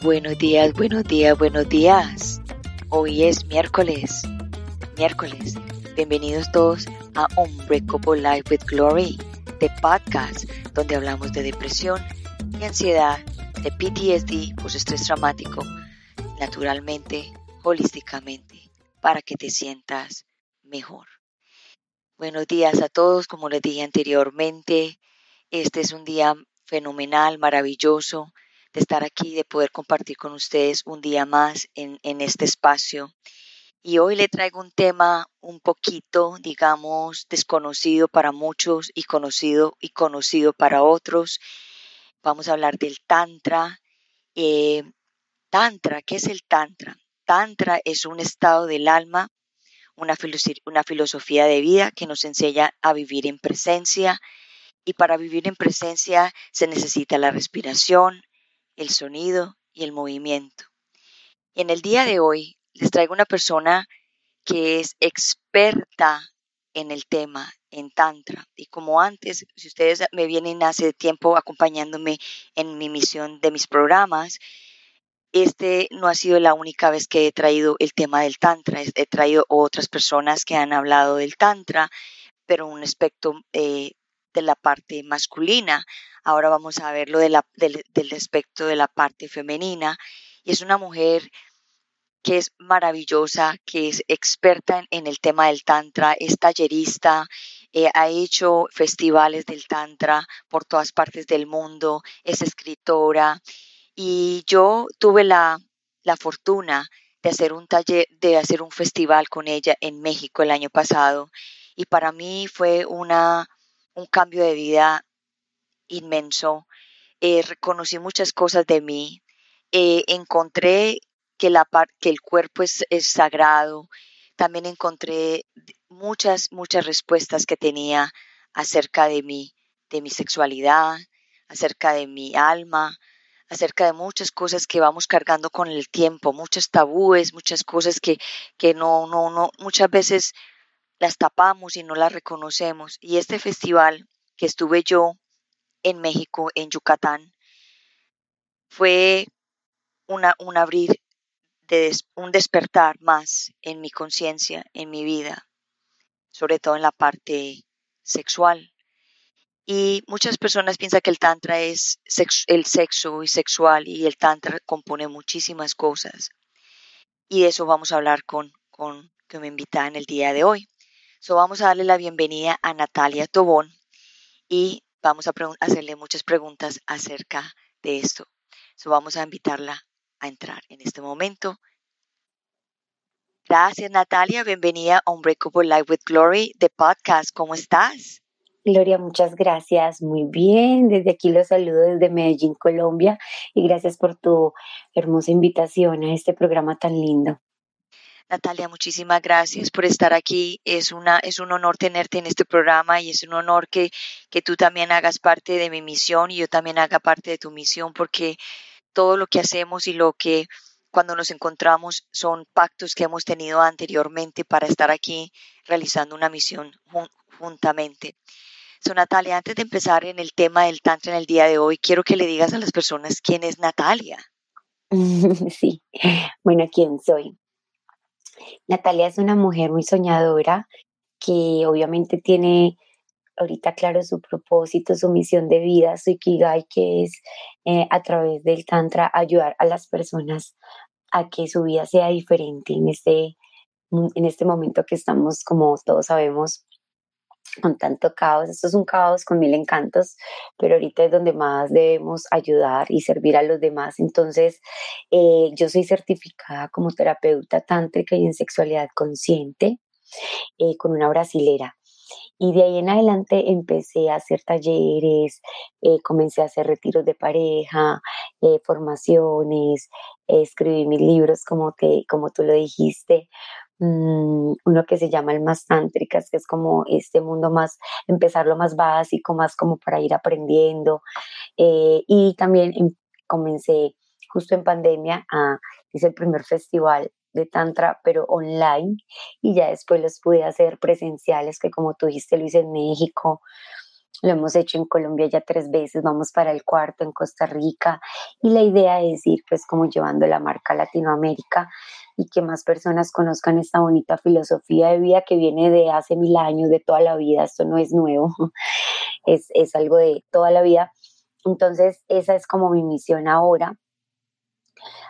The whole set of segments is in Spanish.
Buenos días, buenos días, buenos días. Hoy es miércoles. Miércoles. Bienvenidos todos a Unbreakable Life with Glory, de podcast donde hablamos de depresión y ansiedad, de PTSD, post estrés traumático, naturalmente, holísticamente, para que te sientas mejor. Buenos días a todos, como les dije anteriormente, este es un día fenomenal, maravilloso de estar aquí, de poder compartir con ustedes un día más en, en este espacio. Y hoy le traigo un tema un poquito, digamos, desconocido para muchos y conocido y conocido para otros. Vamos a hablar del Tantra. Eh, tantra, ¿qué es el Tantra? Tantra es un estado del alma, una, una filosofía de vida que nos enseña a vivir en presencia. Y para vivir en presencia se necesita la respiración, el sonido y el movimiento. En el día de hoy les traigo una persona que es experta en el tema, en Tantra. Y como antes, si ustedes me vienen hace tiempo acompañándome en mi misión de mis programas, este no ha sido la única vez que he traído el tema del Tantra. He traído otras personas que han hablado del Tantra, pero un aspecto eh, de la parte masculina. Ahora vamos a ver lo de la, del, aspecto de la parte femenina. Y es una mujer que es maravillosa, que es experta en, el tema del tantra, es tallerista, eh, ha hecho festivales del tantra por todas partes del mundo, es escritora y yo tuve la, la fortuna de hacer un taller, de hacer un festival con ella en México el año pasado y para mí fue una un cambio de vida inmenso. Eh, reconocí muchas cosas de mí. Eh, encontré que, la que el cuerpo es, sagrado. También encontré muchas, muchas respuestas que tenía acerca de mí, de mi sexualidad, acerca de mi alma, acerca de muchas cosas que vamos cargando con el tiempo, muchos tabúes, muchas cosas que, que no, no, no, muchas veces las tapamos y no las reconocemos. Y este festival que estuve yo en México, en Yucatán, fue una, un abrir, de un despertar más en mi conciencia, en mi vida, sobre todo en la parte sexual. Y muchas personas piensan que el tantra es el sexo y sexual y el tantra compone muchísimas cosas. Y de eso vamos a hablar con, con que me invita en el día de hoy. So, vamos a darle la bienvenida a Natalia Tobón y vamos a hacerle muchas preguntas acerca de esto. So, vamos a invitarla a entrar en este momento. Gracias Natalia, bienvenida a Unbreakable Life with Glory de podcast. ¿Cómo estás? Gloria, muchas gracias. Muy bien. Desde aquí los saludo desde Medellín, Colombia. Y gracias por tu hermosa invitación a este programa tan lindo. Natalia, muchísimas gracias por estar aquí. Es, una, es un honor tenerte en este programa y es un honor que, que tú también hagas parte de mi misión y yo también haga parte de tu misión porque todo lo que hacemos y lo que cuando nos encontramos son pactos que hemos tenido anteriormente para estar aquí realizando una misión juntamente. So, Natalia, antes de empezar en el tema del Tantra en el día de hoy, quiero que le digas a las personas quién es Natalia. Sí, bueno, ¿quién soy? Natalia es una mujer muy soñadora que obviamente tiene ahorita claro su propósito, su misión de vida, su ikigai, que es eh, a través del tantra ayudar a las personas a que su vida sea diferente en este, en este momento que estamos, como todos sabemos, con tanto caos. Esto es un caos con mil encantos, pero ahorita es donde más debemos ayudar y servir a los demás. Entonces, eh, yo soy certificada como terapeuta tántrica y en sexualidad consciente eh, con una brasilera. Y de ahí en adelante empecé a hacer talleres, eh, comencé a hacer retiros de pareja, formaciones, escribí mis libros como, te, como tú lo dijiste, Mm, uno que se llama el más tántricas, que es como este mundo más, empezar lo más básico, más como para ir aprendiendo. Eh, y también em, comencé justo en pandemia, a, hice el primer festival de Tantra, pero online, y ya después los pude hacer presenciales, que como tú dijiste, lo hice en México, lo hemos hecho en Colombia ya tres veces, vamos para el cuarto en Costa Rica y la idea es ir pues como llevando la marca Latinoamérica y que más personas conozcan esta bonita filosofía de vida que viene de hace mil años, de toda la vida, esto no es nuevo, es, es algo de toda la vida. Entonces esa es como mi misión ahora,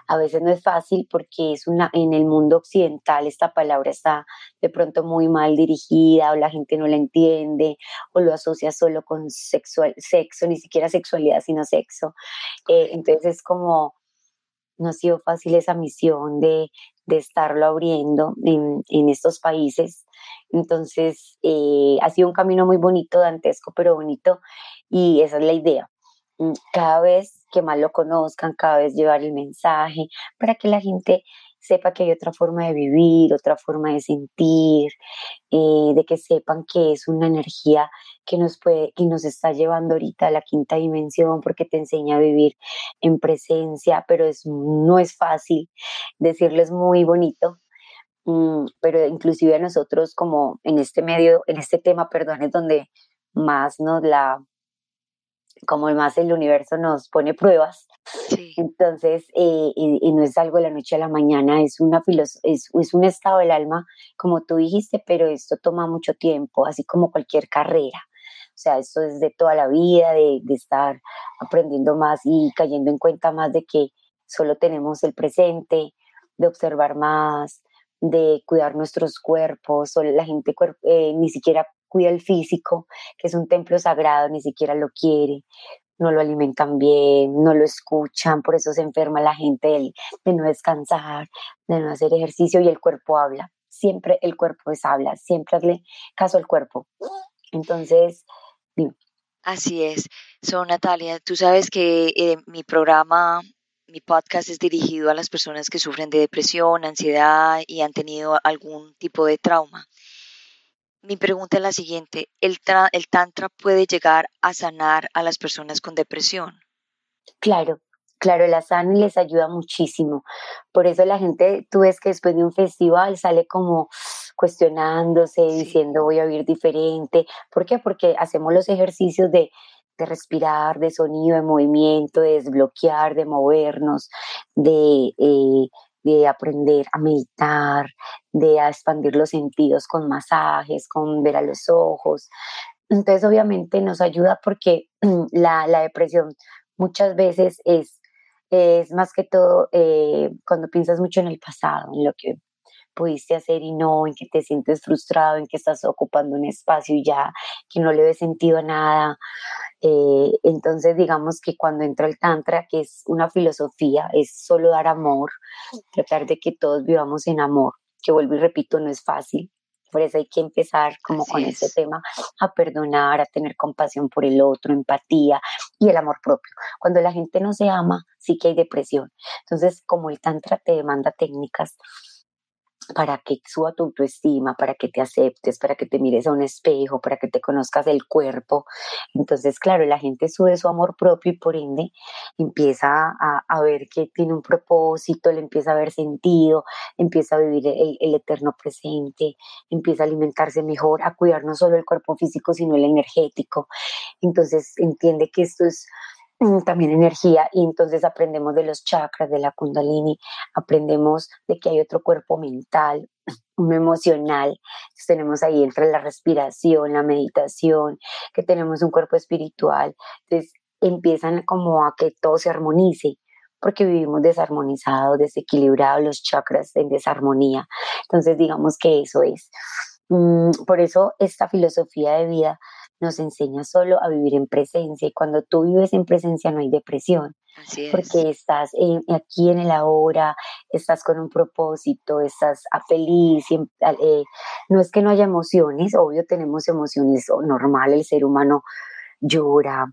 a veces no es fácil porque es una, en el mundo occidental esta palabra está de pronto muy mal dirigida o la gente no la entiende o lo asocia solo con sexual, sexo, ni siquiera sexualidad, sino sexo. Eh, entonces es como, no ha sido fácil esa misión de, de estarlo abriendo en, en, estos países. Entonces, eh, ha sido un camino muy bonito, dantesco, pero bonito, y esa es la idea. Mm, cada vez que más lo conozcan, cada vez llevar el mensaje, para que la gente sepa que hay otra forma de vivir, otra forma de sentir, eh, de que sepan que es una energía que nos puede, que nos está llevando ahorita a la quinta dimensión, porque te enseña a vivir en presencia, pero es, no es fácil, decirlo es muy bonito, mm, pero inclusive a nosotros como en este medio, en este tema, perdón, es donde más nos la como más el universo nos pone pruebas. Entonces, eh, y, no es algo de la noche a la mañana, es, una es, es un estado del alma, como tú dijiste, pero esto toma mucho tiempo, así como cualquier carrera. O sea, esto es de toda la vida, de, de estar aprendiendo más y cayendo en cuenta más de que solo tenemos el presente, de observar más, de cuidar nuestros cuerpos, o la gente eh, ni siquiera cuida el físico, que es un templo sagrado, ni siquiera lo quiere, no lo alimentan bien, no lo escuchan, por eso se enferma la gente de, de no descansar, de no hacer ejercicio y el cuerpo habla. Siempre el cuerpo es habla, siempre hazle caso al cuerpo. Entonces, Así es. So, Natalia, tú sabes que eh, mi programa, mi podcast es dirigido a las personas que sufren de depresión, ansiedad y han tenido algún tipo de trauma. Mi pregunta es la siguiente, ¿el, ¿el tantra puede llegar a sanar a las personas con depresión? Claro, claro, la sana les ayuda muchísimo. Por eso la gente, tú ves que después de un festival sale como cuestionándose, diciendo voy a vivir diferente. ¿Por qué? Porque hacemos los ejercicios de, de respirar, de sonido, de movimiento, de desbloquear, de movernos, de eh, de aprender a meditar, de a expandir los sentidos con masajes, con ver a los ojos. Entonces, obviamente nos ayuda porque la, la depresión muchas veces es, es más que todo eh, cuando piensas mucho en el pasado, en lo que pudiste hacer y no, en que te sientes frustrado, en que estás ocupando un espacio y ya, que no le ves sentido a nada. Eh, entonces, digamos que cuando entra el Tantra, que es una filosofía, es solo dar amor, tratar de que todos vivamos en amor, que vuelvo y repito, no es fácil. Por eso hay que empezar como con ese tema, a perdonar, a tener compasión por el otro, empatía y el amor propio. Cuando la gente no se ama, sí que hay depresión. Entonces, como el Tantra te demanda técnicas para que suba tu autoestima, para que te aceptes, para que te mires a un espejo, para que te conozcas el cuerpo. Entonces, claro, la gente sube su amor propio y por ende empieza a, a ver que tiene un propósito, le empieza a ver sentido, empieza a vivir el, el, eterno presente, empieza a alimentarse mejor, a cuidar no solo el cuerpo físico, sino el energético. Entonces, entiende que esto es también energía y entonces aprendemos de los chakras, de la kundalini, aprendemos de que hay otro cuerpo mental, uno emocional, entonces tenemos ahí entre la respiración, la meditación, que tenemos un cuerpo espiritual, entonces empiezan como a que todo se armonice, porque vivimos desarmonizados, desequilibrados, los chakras en desarmonía, entonces digamos que eso es. Mm, por eso esta filosofía de vida nos enseña solo a vivir en presencia y cuando tú vives en presencia no hay depresión. Porque estás aquí en el ahora, estás con un propósito, estás feliz. Eh, no es que no haya emociones, obvio tenemos emociones normal, el ser humano llora,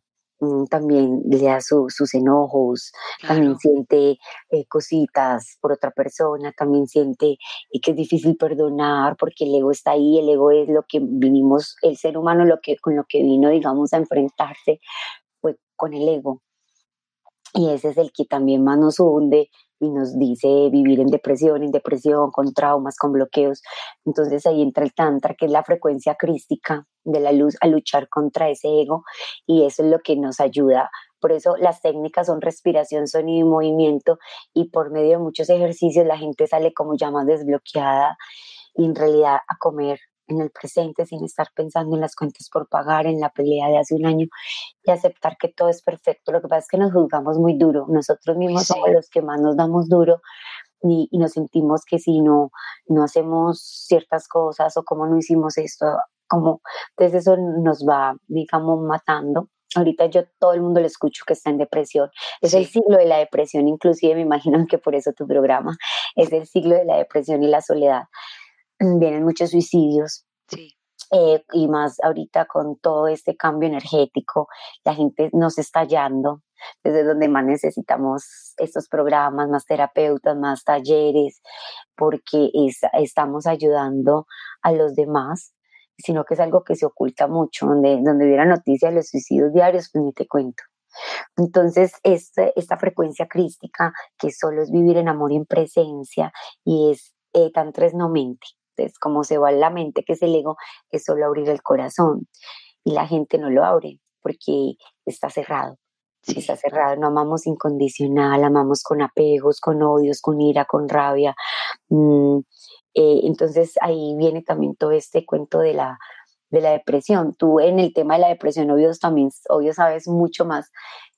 también le da sus enojos, también siente eh, cositas por otra persona, también siente eh, que es difícil perdonar porque el ego está ahí, el ego es lo que vinimos, el ser humano lo que, con lo que vino, digamos, a enfrentarse fue con el ego. Y ese es el que también más nos hunde y nos dice vivir en depresión, en depresión, con traumas, con bloqueos. Entonces ahí entra el tantra, que es la frecuencia crística de la luz a luchar contra ese ego y eso es lo que nos ayuda. Por eso las técnicas son respiración, sonido y movimiento y por medio de muchos ejercicios la gente sale como ya más desbloqueada y en realidad a comer en el presente sin estar pensando en las cuentas por pagar, en la pelea de hace un año y aceptar que todo es perfecto. Lo que pasa es que nos juzgamos muy duro. Nosotros mismos somos los que más nos damos duro y, nos sentimos que si no, no hacemos ciertas cosas o como no hicimos esto, como entonces eso nos va, digamos, matando. Ahorita yo todo el mundo le escucho que está en depresión. Es el siglo de la depresión, inclusive me imagino que por eso tu programa es el siglo de la depresión y la soledad. Vienen muchos suicidios. Eh, y más ahorita con todo este cambio energético, la gente nos está hallando, desde donde más necesitamos estos programas, más terapeutas, más talleres, porque estamos ayudando a los demás sino que es algo que se oculta mucho, donde, donde hubiera noticias de los suicidios diarios, pues ni te cuento. Entonces, este, esta frecuencia crística, que solo es vivir en amor y en presencia, y es eh, tan tres no mente. Como se va la mente, que es el ego, es solo abrir el corazón. Y la gente no lo abre porque está cerrado. Está cerrado, no amamos incondicional, amamos con apegos, con odios, con ira, con rabia. Mm, eh, entonces ahí viene también todo este cuento de la, de la depresión. Tú en el tema de la depresión, obvio, también, obvio, sabes mucho más.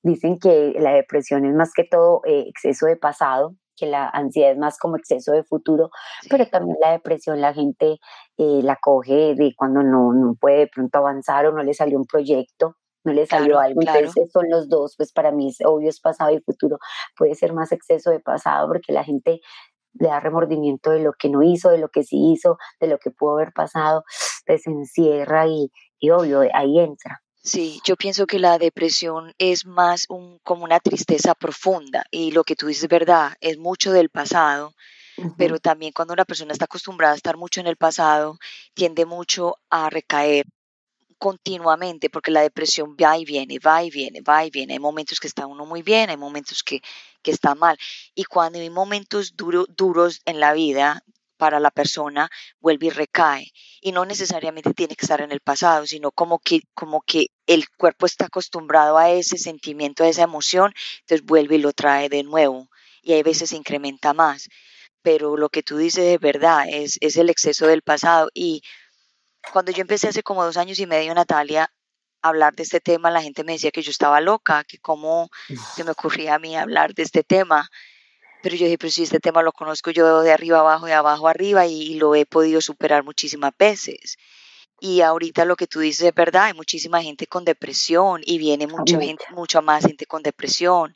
Dicen que la depresión es más que todo eh, exceso de pasado, que la ansiedad es más como exceso de futuro, pero también la depresión la gente eh, la coge de cuando no, no puede de pronto avanzar o no le salió un proyecto no le salió algo. Entonces son los dos, pues para mí es obvio es pasado y futuro. Puede ser más exceso de pasado porque la gente le da remordimiento de lo que no hizo, de lo que sí hizo, de lo que pudo haber pasado, pues se encierra y, y obvio, ahí entra. Sí, yo pienso que la depresión es más un, como una tristeza profunda y lo que tú dices es verdad, es mucho del pasado, pero también cuando una persona está acostumbrada a estar mucho en el pasado, tiende mucho a recaer continuamente, porque la depresión va y viene, va y viene, va y viene. Hay momentos que está uno muy bien, hay momentos que, que está mal. Y cuando hay momentos duros en la vida para la persona, vuelve y recae. Y no necesariamente tiene que estar en el pasado, sino como que, como que el cuerpo está acostumbrado a ese sentimiento, a esa emoción, entonces vuelve y lo trae de nuevo. Y hay veces se incrementa más. Pero lo que tú dices de verdad es, es el exceso del pasado. Y cuando yo empecé hace como dos años y medio, Natalia, hablar de este tema, la gente me decía que yo estaba loca, que cómo se me ocurría a mí hablar de este tema. Pero yo dije, pero si este tema lo conozco yo de arriba abajo, de abajo arriba, y, lo he podido superar muchísimas veces. Y ahorita lo que tú dices es verdad, hay muchísima gente con depresión y viene mucha gente, mucha más gente con depresión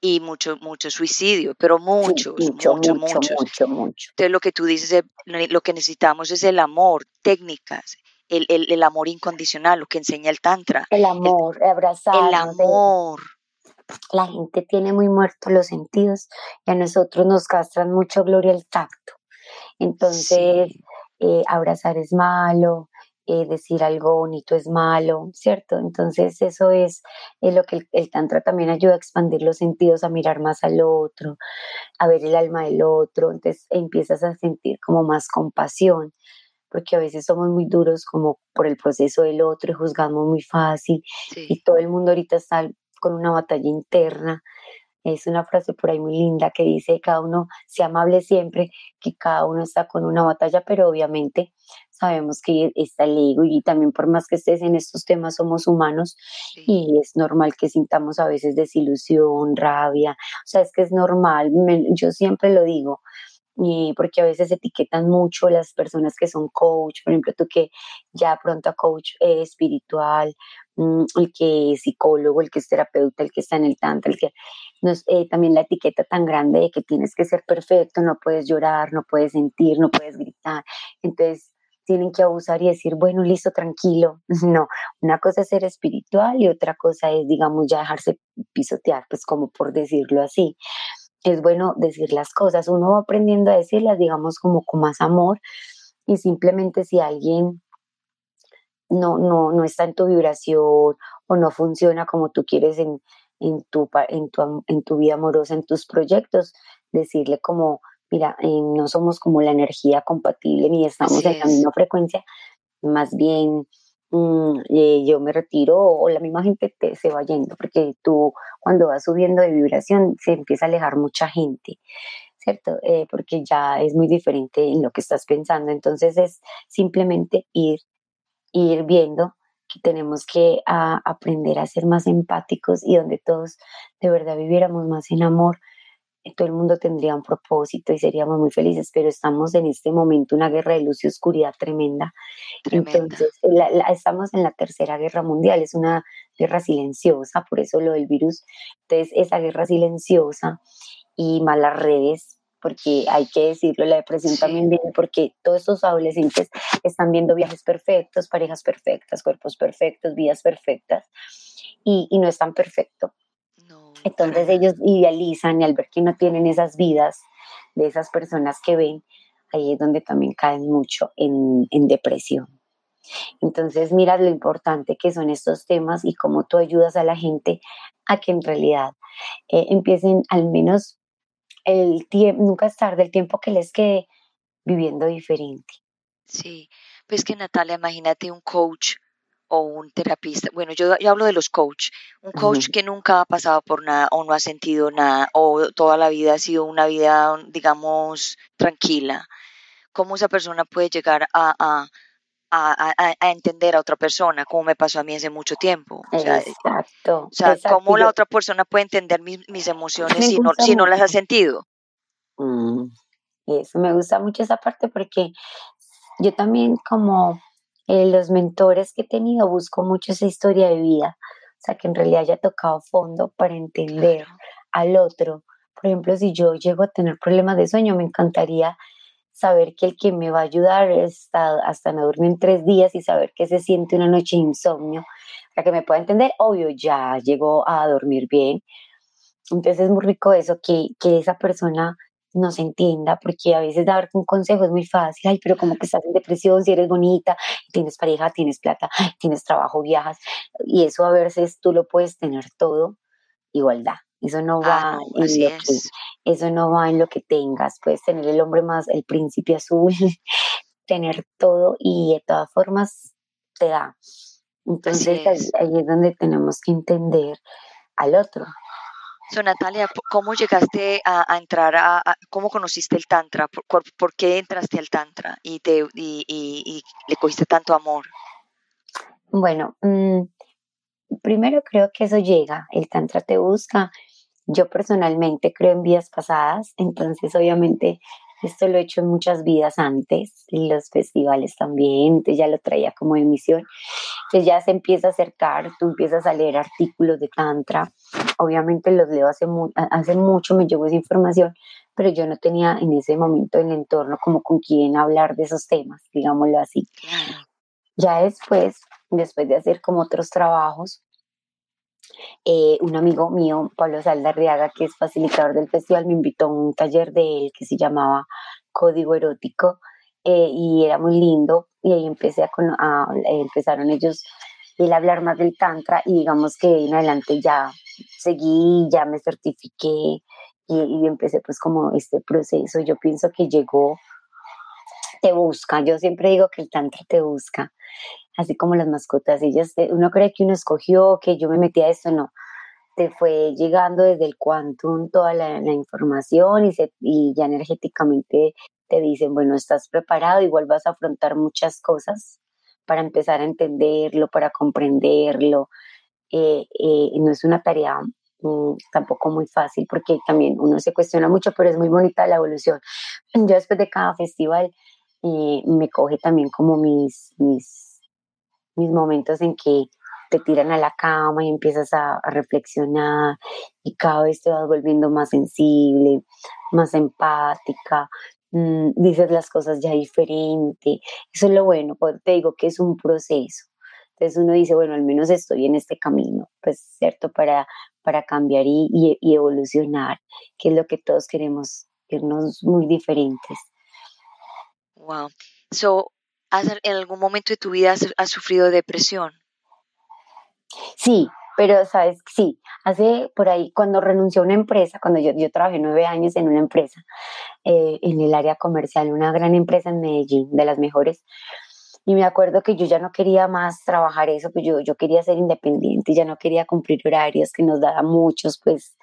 y mucho, mucho suicidio, pero muchos, mucho, mucho, mucho, mucho, Entonces lo que tú dices, lo que necesitamos es el amor, técnicas, el, el, el amor incondicional, lo que enseña el Tantra. El amor, abrazar. El amor. La gente tiene muy muertos los sentidos y a nosotros nos castran mucho gloria el tacto. Entonces, eh, abrazar es malo, eh, decir algo bonito es malo, ¿cierto? Entonces eso es, lo que el, Tantra también ayuda a expandir los sentidos, a mirar más al otro, a ver el alma del otro, entonces empiezas a sentir como más compasión, porque a veces somos muy duros como por el proceso del otro y juzgamos muy fácil y todo el mundo ahorita está con una batalla interna. Es una frase por ahí muy linda que dice, cada uno sea amable siempre, que cada uno está con una batalla, pero obviamente sabemos que está el ego y también por más que estés en estos temas somos humanos y es normal que sintamos a veces desilusión, rabia, o sea, es que es normal, yo siempre lo digo, y porque a veces etiquetan mucho las personas que son coach, por ejemplo, tú que ya pronto a coach eh, espiritual, mm, el que es psicólogo, el que es terapeuta, el que está en el tantra, el que eh, también la etiqueta tan grande de que tienes que ser perfecto, no puedes llorar, no puedes sentir, no puedes gritar. Entonces, tienen que abusar y decir, bueno, listo, tranquilo. No, una cosa es ser espiritual y otra cosa es, digamos, ya dejarse pisotear, pues como por decirlo así. Es bueno decir las cosas, uno va aprendiendo a decirlas, digamos, como con más amor y simplemente si alguien no, no, no está en tu vibración o no funciona como tú quieres en, en tu, en tu, en tu vida amorosa, en tus proyectos, decirle como, mira, eh, no somos como la energía compatible ni estamos en la misma frecuencia, más bien mm, yo me retiro o la misma gente te, se va yendo, porque tú cuando vas subiendo de vibración se empieza a alejar mucha gente. ¿Cierto? Eh, porque ya es muy diferente en lo que estás pensando. Entonces es simplemente ir, ir viendo que tenemos que aprender a ser más empáticos y donde todos de verdad viviéramos más en amor, todo el mundo tendría un propósito y seríamos muy felices, pero estamos en este momento una guerra de luz y oscuridad tremenda. Entonces, estamos en la tercera guerra mundial, es una guerra silenciosa, por eso lo del virus. Entonces, esa guerra silenciosa y malas redes, porque hay que decirlo, la depresión también viene porque todos estos adolescentes están viendo viajes perfectos, parejas perfectas, cuerpos perfectos, vidas perfectas, y, y no están perfectos entonces ellos idealizan y al ver que no tienen esas vidas de esas personas que ven, ahí es donde también caen mucho en, depresión. Entonces mira lo importante que son estos temas y cómo tú ayudas a la gente a que en realidad eh, empiecen al menos el tiempo, nunca es tarde, el tiempo que les quede viviendo diferente. Sí, pues que Natalia, imagínate un coach o un terapista, bueno, yo, hablo de los coach, un coach que nunca ha pasado por nada o no ha sentido nada o toda la vida ha sido una vida, digamos, tranquila. ¿Cómo esa persona puede llegar a, a, a, entender a otra persona, como me pasó a mí hace mucho tiempo? exacto. O sea, ¿cómo la otra persona puede entender mis, mis emociones si no, si no las ha sentido? Mm, eso, me gusta mucho esa parte porque yo también como eh, los mentores que he tenido busco mucho esa historia de vida, o sea, que en realidad haya tocado fondo para entender al otro. Por ejemplo, si yo llego a tener problemas de sueño, me encantaría saber que el que me va a ayudar hasta, hasta no dormir en tres días y saber que se siente una noche de insomnio, para que me pueda entender, obvio, ya llegó a dormir bien. Entonces es muy rico eso, que, que esa persona no se entienda, porque a veces dar un consejo es muy fácil, ay, pero como que estás en depresión, si eres bonita, tienes pareja, tienes plata, tienes trabajo, viajas, y eso a veces tú lo puedes tener todo, igualdad. Eso no va ah, en lo que, eso no va en lo que tengas. Puedes tener el hombre más, el príncipe azul, tener todo y de todas formas te da. Entonces ahí es donde tenemos que entender al otro. So, Natalia, ¿cómo llegaste a, entrar a, cómo conociste el Tantra? ¿Por, qué entraste al Tantra y, te, y, le cogiste tanto amor? Bueno, mm, primero creo que eso llega, el Tantra te busca. Yo personalmente creo en vidas pasadas, entonces obviamente esto lo he hecho en muchas vidas antes, en los festivales también, ya lo traía como emisión. Entonces ya se empieza a acercar, tú empiezas a leer artículos de Tantra. Obviamente los leo hace, hace mucho, me llegó esa información, pero yo no tenía en ese momento el entorno como con quien hablar de esos temas, digámoslo así. Ya después, después de hacer como otros trabajos, eh, un amigo mío, Pablo Saldarriaga, que es facilitador del festival, me invitó a un taller de él que se llamaba Código Erótico eh, y era muy lindo y ahí empecé a, a empezaron ellos a hablar más del tantra y digamos que en adelante ya seguí, ya me certifiqué y, y empecé pues como este proceso. Yo pienso que llegó, te busca, yo siempre digo que el tantra te busca así como las mascotas, ellas, eh, uno cree que uno escogió, que yo me metí a esto, no, te fue llegando desde el quantum toda la, información y, se, y ya energéticamente te dicen, bueno, estás preparado, igual vas a afrontar muchas cosas para empezar a entenderlo, para comprenderlo. Eh, eh, no es una tarea mm, tampoco muy fácil porque también uno se cuestiona mucho, pero es muy bonita la evolución. Yo después de cada festival me coge también como mis mis momentos en que te tiran a la cama y empiezas a, reflexionar y cada vez te vas volviendo más sensible, más empática, mm, dices las cosas ya diferente. Eso es lo bueno, te digo que es un proceso. Entonces uno dice, bueno, al menos estoy en este camino, pues cierto, para, para cambiar y, y, evolucionar, que es lo que todos queremos, irnos muy diferentes. Wow. So, ¿En algún momento de tu vida has, sufrido depresión? Sí, pero, ¿sabes? Sí, hace por ahí, cuando renunció a una empresa, cuando yo, yo trabajé nueve años en una empresa, eh, en el área comercial, una gran empresa en Medellín, de las mejores, y me acuerdo que yo ya no quería más trabajar eso, pues yo, yo quería ser independiente, ya no quería cumplir horarios que nos daban muchos, pues.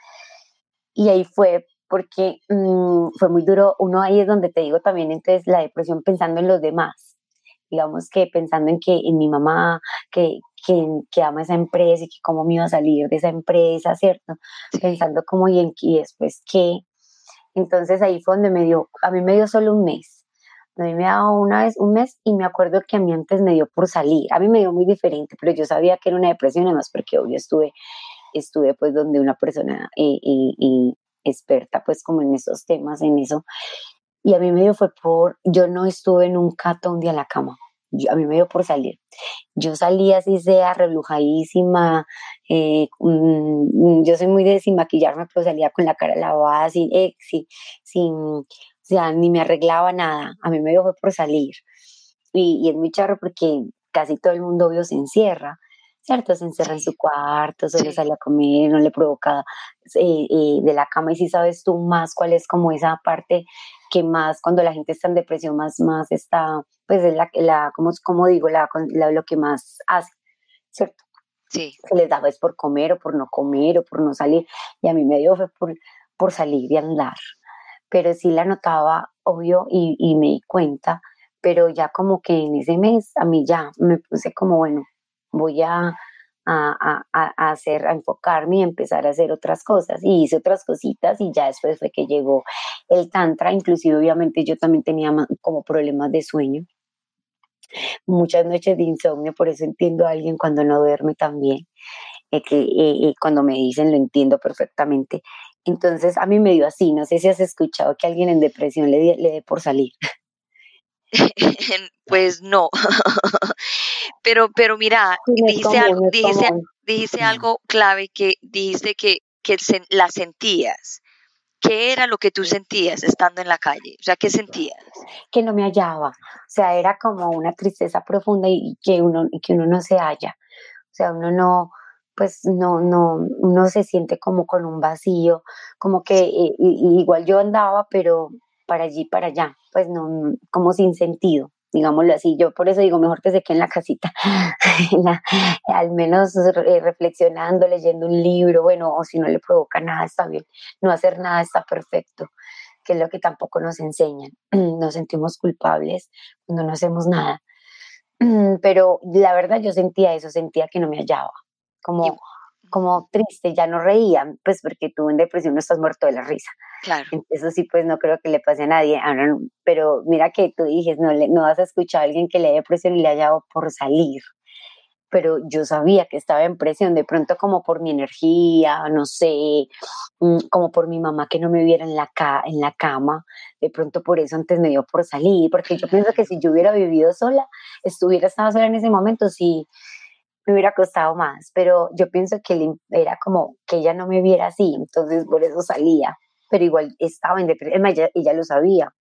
Y ahí fue porque mm, fue muy duro. Uno ahí es donde te digo también, entonces, la depresión pensando en los demás. Digamos que pensando en que en mi mamá, que, que, que ama esa empresa y que cómo me iba a salir de esa empresa, ¿cierto? Pensando como y, en, y después qué. Entonces ahí fue donde me dio, a mí me dio solo un mes a mí me ha dado una vez un mes y me acuerdo que a mí antes me dio por salir. A mí me dio muy diferente, pero yo sabía que era una depresión, además porque obvio estuve, estuve pues donde una persona eh, experta pues como en esos temas, en eso. Y a mí me dio fue por, yo no estuve nunca todo un día en la cama. A mí me dio por salir. Yo salía así sea reblujadísima, eh, mm, yo soy muy de sin maquillarme, pero salía con la cara lavada, sin, eh, sin, o sea, ni me arreglaba nada. A mí me dio fue por salir. Y, y es muy charro porque casi todo el mundo obvio se encierra, ¿cierto? Se encierra en su cuarto, solo sale a comer, no le provoca eh, eh, de la cama. Y si sabes tú más cuál es como esa parte que más cuando la gente está en depresión, más, más está, pues es la, la como, como digo, la, lo que más hace, ¿cierto? Sí. Se les da pues por comer o por no comer o por no salir. Y a mí me dio fue por, por salir y andar pero sí la notaba, obvio, y, me di cuenta, pero ya como que en ese mes a mí ya me puse como, bueno, voy a, a, a, hacer, a enfocarme y empezar a hacer otras cosas. Y hice otras cositas y ya después fue que llegó el tantra, inclusive obviamente yo también tenía como problemas de sueño. Muchas noches de insomnio, por eso entiendo a alguien cuando no duerme también, eh, que eh, eh, cuando me dicen lo entiendo perfectamente. Entonces a mí me dio así, no sé si has escuchado que alguien en depresión le, dé por salir. pues no, pero, pero mira, dice, algo, dice, algo clave que dice que, que la sentías. ¿Qué era lo que tú sentías estando en la calle? O sea, ¿qué sentías? Que no me hallaba. O sea, era como una tristeza profunda y que uno, y que uno no se halla. O sea, uno no, pues no, no, uno se siente como con un vacío, como que eh, igual yo andaba, pero para allí, para allá, pues no, como sin sentido, digámoslo así. Yo por eso digo, mejor que se quede en la casita, al menos eh, reflexionando, leyendo un libro, bueno, o si no le provoca nada, está bien. No hacer nada está perfecto, que es lo que tampoco nos enseñan. Nos sentimos culpables cuando no hacemos nada. Pero la verdad yo sentía eso, sentía que no me hallaba como, como triste, ya no reían, pues porque tú en depresión no estás muerto de la risa. Claro. Eso sí, pues no creo que le pase a nadie. Pero mira que tú dijes, no, no has escuchado a alguien que le dé depresión y le haya dado por salir. Pero yo sabía que estaba en presión, de pronto como por mi energía, no sé, mm, como por mi mamá que no me viera en la, en la cama, de pronto por eso antes me dio por salir, porque yo pienso que si yo hubiera vivido sola, estuviera estado sola en ese momento, sí me hubiera costado más, pero yo pienso que era como que ella no me viera así, entonces por eso salía, pero igual estaba en depresión, ella, ella lo sabía.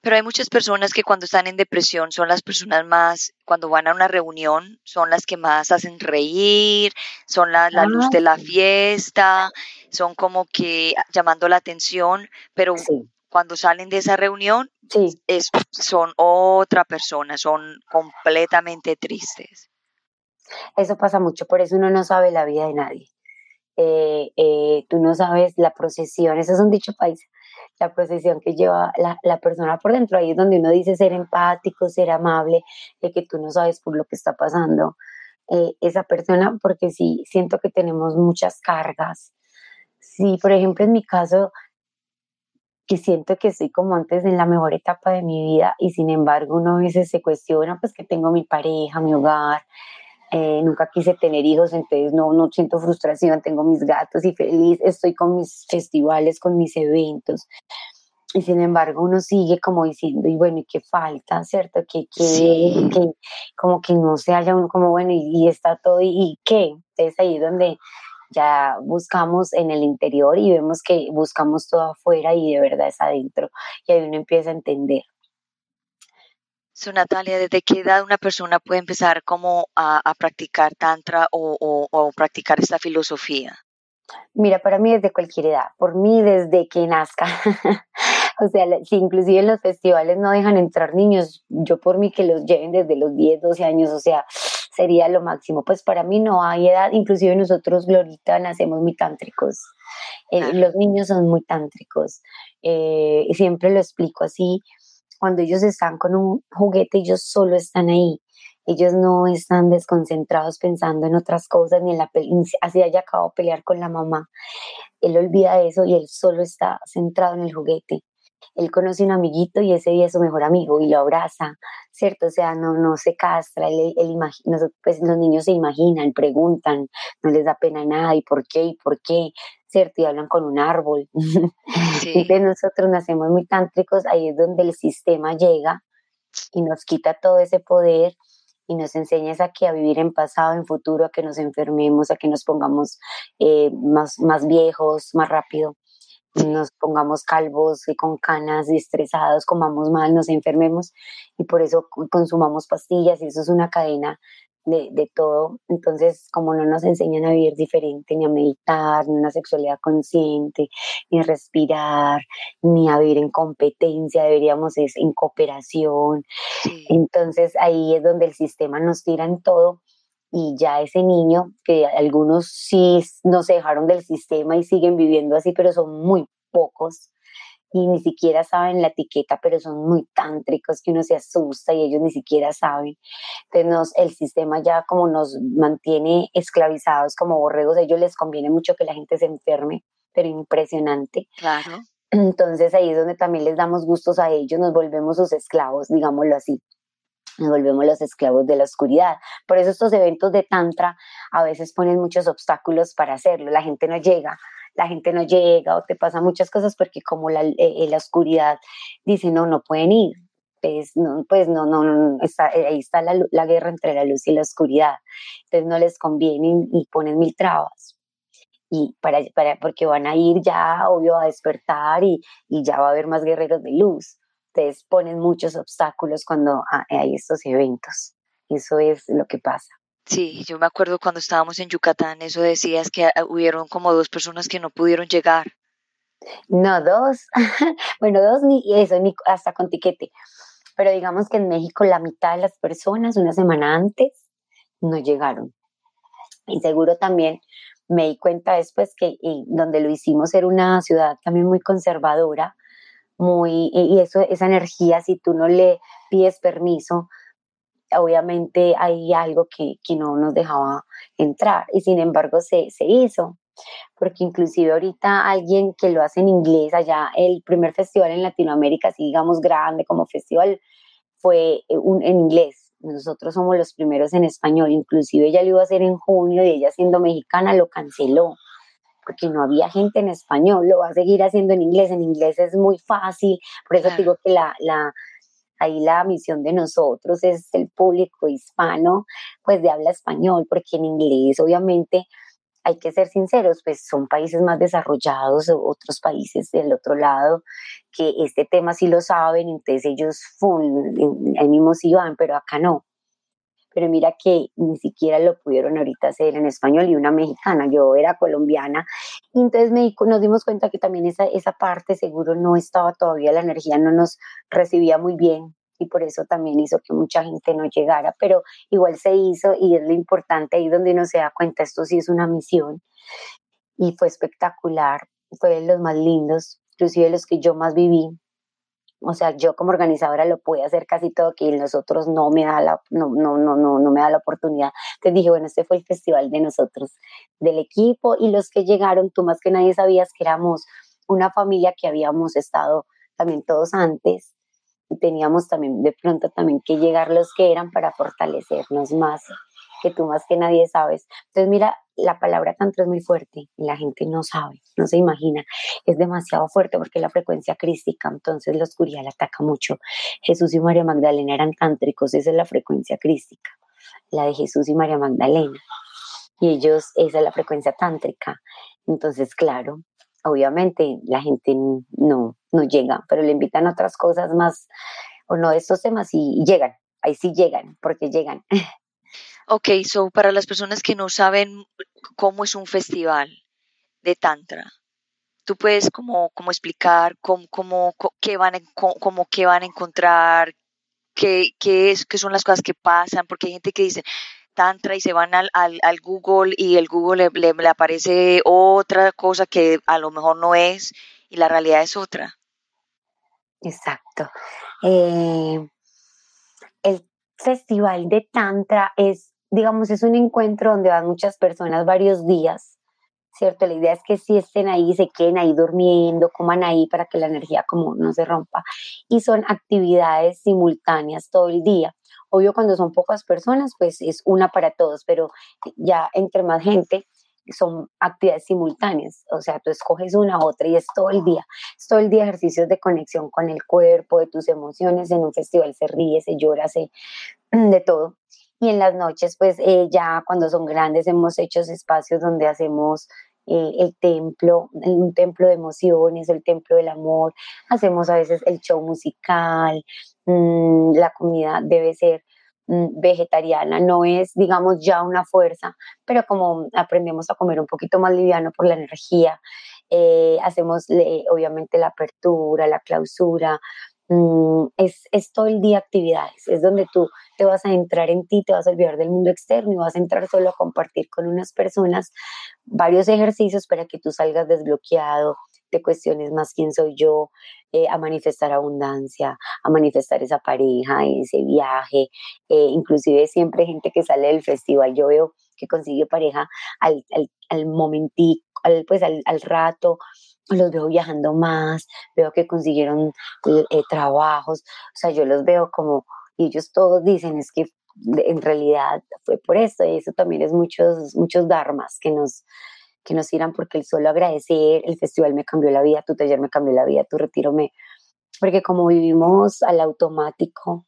Pero hay muchas personas que cuando están en depresión son las personas más, cuando van a una reunión, son las que más hacen reír, son la, la luz de la ah, fiesta, son como que llamando la atención, pero cuando salen de esa reunión es, son otra persona, son completamente tristes. Eso pasa mucho, por eso uno no sabe la vida de nadie. Eh, eh, tú no sabes la procesión, eso es un dicho la procesión que lleva la, persona por dentro. Ahí es donde uno dice ser empático, ser amable, de que tú no sabes por lo que está pasando eh, esa persona, porque sí, siento que tenemos muchas cargas. Sí, por ejemplo, en mi caso, que siento que estoy como antes en la mejor etapa de mi vida y sin embargo uno a veces se cuestiona pues que tengo mi pareja, mi hogar, eh, nunca quise tener hijos, entonces no, no siento frustración, tengo mis gatos y feliz, estoy con mis festivales, con mis eventos. Y sin embargo uno sigue como diciendo, y bueno, ¿y qué falta? ¿Cierto? Que, que, que como que no se haya uno como, bueno, y, está todo, ¿y, ¿y qué? Entonces ahí es donde ya buscamos en el interior y vemos que buscamos todo afuera y de verdad es adentro. Y ahí uno empieza a entender So, Natalia, ¿desde qué edad una persona puede empezar como a, practicar tantra o, o, practicar esta filosofía? Mira, para mí desde cualquier edad, por mí desde que nazca. o sea, si inclusive en los festivales no dejan entrar niños, yo por mí que los lleven desde los 10, 12 años, o sea, sería lo máximo. Pues para mí no hay edad, inclusive nosotros, Glorita, nacemos muy tántricos. Eh, los niños son muy tántricos. Eh, siempre lo explico así, cuando ellos están con un juguete, ellos solo están ahí. Ellos no están desconcentrados pensando en otras cosas, ni en la así haya acabado de pelear con la mamá. Él olvida eso y él solo está centrado en el juguete él conoce un amiguito y ese día es su mejor amigo y lo abraza, ¿cierto? O sea, no, no se castra, él, pues los niños se imaginan, preguntan, no les da pena nada, ¿y por qué? ¿Y por qué? ¿Cierto? Y hablan con un árbol. Entonces nosotros nacemos muy tántricos, ahí es donde el sistema llega y nos quita todo ese poder y nos enseña a que a vivir en pasado, en futuro, a que nos enfermemos, a que nos pongamos eh, más, más viejos, más rápido nos pongamos calvos y con canas y estresados, comamos mal, nos enfermemos y por eso consumamos pastillas y eso es una cadena de, de, todo. Entonces, como no nos enseñan a vivir diferente, ni a meditar, ni una sexualidad consciente, ni a respirar, ni a vivir en competencia, deberíamos es en cooperación. Entonces, ahí es donde el sistema nos tira en todo y ya ese niño, que algunos sí no se dejaron del sistema y siguen viviendo así, pero son muy pocos y ni siquiera saben la etiqueta, pero son muy tántricos que uno se asusta y ellos ni siquiera saben. Entonces el sistema ya como nos mantiene esclavizados como borregos, a ellos les conviene mucho que la gente se enferme, pero impresionante. Claro. Entonces ahí es donde también les damos gustos a ellos, nos volvemos sus esclavos, digámoslo así nos volvemos los esclavos de la oscuridad. Por eso estos eventos de Tantra a veces ponen muchos obstáculos para hacerlo. La gente no llega, la gente no llega o te pasan muchas cosas porque como la, eh, eh, la oscuridad dice, no, no pueden ir. Pues no, pues no, no, está, eh, ahí está la, la, guerra entre la luz y la oscuridad. Entonces no les conviene y ponen mil trabas. Y para, para, porque van a ir ya, obvio, a despertar y, y ya va a haber más guerreros de luz ustedes ponen muchos obstáculos cuando hay estos eventos. Eso es lo que pasa. Sí, yo me acuerdo cuando estábamos en Yucatán, eso decías que ah, hubieron como dos personas que no pudieron llegar. No, dos. bueno, dos ni eso, ni hasta con tiquete. Pero digamos que en México la mitad de las personas una semana antes no llegaron. Y seguro también me di cuenta después que donde lo hicimos era una ciudad también muy conservadora, muy, y eso, esa energía, si tú no le pides permiso, obviamente hay algo que, que no nos dejaba entrar y sin embargo se, se hizo porque inclusive ahorita alguien que lo hace en inglés, allá el primer festival en Latinoamérica, así digamos grande como festival, fue un, en inglés. Nosotros somos los primeros en español, inclusive ella lo iba a hacer en junio y ella siendo mexicana lo canceló porque no había gente en español, lo va a seguir haciendo en inglés, en inglés es muy fácil, por eso digo que la, la, ahí la misión de nosotros es el público hispano, pues de habla español, porque en inglés obviamente hay que ser sinceros, pues son países más desarrollados, otros países del otro lado, que este tema sí lo saben, entonces ellos full, ahí mismo sí van, pero acá no pero mira que ni siquiera lo pudieron ahorita hacer en español y una mexicana, yo era colombiana, entonces me, nos dimos cuenta que también esa, esa parte seguro no estaba todavía, la energía no nos recibía muy bien y por eso también hizo que mucha gente no llegara, pero igual se hizo y es lo importante ahí donde uno se da cuenta, esto sí es una misión y fue espectacular, fue de los más lindos, inclusive los que yo más viví, o sea, yo como organizadora lo pude hacer casi todo, que nosotros no me da la, no, no, no, no, no me da la oportunidad. Entonces dije, bueno, este fue el festival de nosotros, del equipo y los que llegaron, tú más que nadie sabías que éramos una familia que habíamos estado también todos antes y teníamos también de pronto también que llegar los que eran para fortalecernos más que tú más que nadie sabes. Entonces, mira, la palabra tanto es muy fuerte y la gente no sabe, no se imagina. Es demasiado fuerte porque la frecuencia crística, entonces la oscuridad la ataca mucho. Jesús y María Magdalena eran tántricos, esa es la frecuencia crística, la de Jesús y María Magdalena. Y ellos, esa es la frecuencia tántrica. Entonces, claro, obviamente la gente no, no llega, pero le invitan a otras cosas más o no de estos temas y llegan, ahí sí llegan, porque llegan. Ok, so para las personas que no saben cómo es un festival de Tantra, tú puedes como, como explicar cómo, cómo, qué van, cómo, qué van a encontrar, qué, qué, es, qué son las cosas que pasan, porque hay gente que dice Tantra y se van al, al, al Google y el Google le, le, aparece otra cosa que a lo mejor no es y la realidad es otra. Exacto. Eh, el festival de Tantra es digamos, es un encuentro donde van muchas personas varios días, ¿cierto? La idea es que si estén ahí, se queden ahí durmiendo, coman ahí para que la energía como no se rompa. Y son actividades simultáneas todo el día. Obvio, cuando son pocas personas, pues es una para todos, pero ya entre más gente, son actividades simultáneas, o sea, tú escoges una u otra y es todo el día, es todo el día ejercicios de conexión con el cuerpo, de tus emociones, en un festival se ríe, se llora, se de todo y en las noches, pues eh, ya cuando son grandes hemos hecho espacios donde hacemos eh, el templo, un templo de emociones, el templo del amor, hacemos a veces el show musical, mm, la comida debe ser mm, vegetariana, no es, digamos, ya una fuerza, pero como aprendemos a comer un poquito más liviano por la energía, eh, hacemos obviamente la apertura, la clausura, Mm, es, es, todo el día actividades, es donde tú te vas a entrar en ti, te vas a olvidar del mundo externo y vas a entrar solo a compartir con unas personas varios ejercicios para que tú salgas desbloqueado, te cuestiones más quién soy yo, eh, a manifestar abundancia, a manifestar esa pareja, ese viaje, eh, inclusive siempre gente que sale del festival, yo veo que consigue pareja al, al, al momentico, al, pues al, al rato, los veo viajando más, veo que consiguieron eh, eh, trabajos, o sea, yo los veo como, y ellos todos dicen, es que en realidad fue por esto, y eso también es muchos, muchos dharmas que nos, que nos irán porque el solo agradecer, el festival me cambió la vida, tu taller me cambió la vida, tu retiro me, porque como vivimos al automático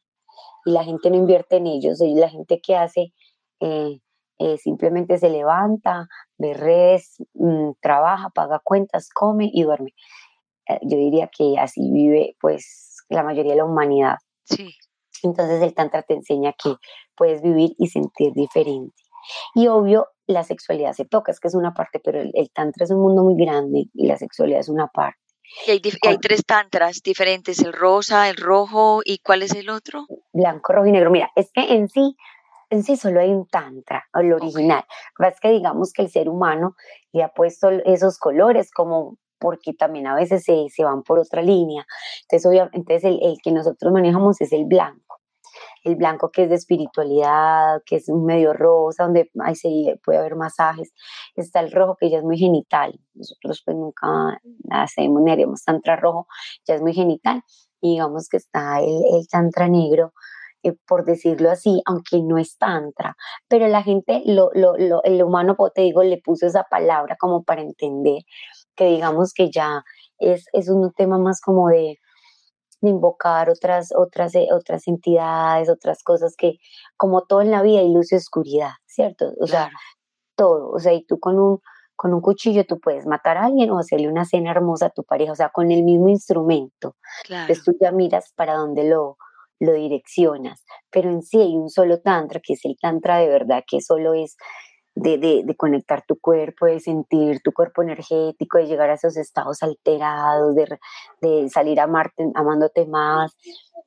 y la gente no invierte en ellos, y la gente que hace... Eh, eh, simplemente se levanta, ve redes, mm, trabaja, paga cuentas, come y duerme. Eh, yo diría que así vive pues la mayoría de la humanidad. Sí. Entonces el tantra te enseña que puedes vivir y sentir diferente. Y obvio, la sexualidad se toca, es que es una parte, pero el, tantra es un mundo muy grande y la sexualidad es una parte. Y hay, hay, tres tantras diferentes, el rosa, el rojo y ¿cuál es el otro? Blanco, rojo y negro. Mira, es que en sí en sí solo hay un tantra, el original. Es que digamos que el ser humano le ha puesto esos colores como porque también a veces se, se van por otra línea. Entonces, obviamente, el, el, que nosotros manejamos es el blanco. El blanco que es de espiritualidad, que es un medio rosa, donde ahí se puede haber masajes. Está el rojo, que ya es muy genital. Nosotros pues nunca hacemos ni haremos tantra rojo, ya es muy genital. Y digamos que está el, el tantra negro, eh, por decirlo así, aunque no es tantra, pero la gente, lo, lo, lo, el humano, te digo, le puso esa palabra como para entender que digamos que ya es, es un tema más como de, de invocar otras, otras, eh, otras entidades, otras cosas que, como todo en la vida, hay luz y oscuridad, ¿cierto? O sea, todo, o sea, y tú con un, con un cuchillo tú puedes matar a alguien o hacerle una cena hermosa a tu pareja, o sea, con el mismo instrumento. Entonces tú ya miras para dónde lo, lo direccionas, pero en sí hay un solo tantra, que es el tantra de verdad, que solo es de, de, conectar tu cuerpo, de sentir tu cuerpo energético, de llegar a esos estados alterados, de, de salir a amarte, amándote más,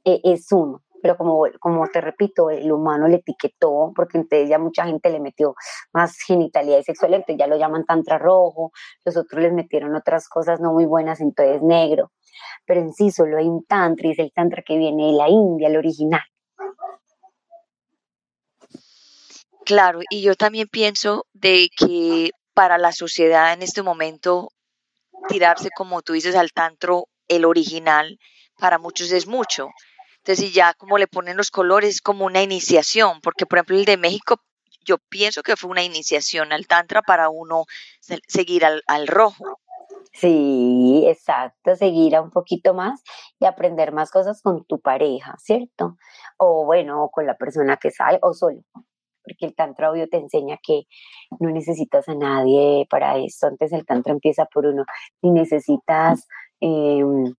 e, es uno. Pero como, como te repito, el humano le etiquetó, porque entonces ya mucha gente le metió más genitalidad sexual, entonces ya lo llaman tantra rojo, los otros les metieron otras cosas no muy buenas, entonces negro pero en sí solo hay un tantra y es el tantra que viene de la India, el original. Claro, y yo también pienso de que para la sociedad en este momento tirarse, como tú dices, al tantro, el original, para muchos es mucho. Entonces, ya como le ponen los colores, como una iniciación, porque por ejemplo el de México, yo pienso que fue una iniciación al tantra para uno seguir al, al rojo. Sí, exacto, seguir a un poquito más y aprender más cosas con tu pareja, ¿cierto? O bueno, con la persona que sale o solo, porque el tantra obvio te enseña que no necesitas a nadie para eso, antes el tantra empieza por uno, ni necesitas em,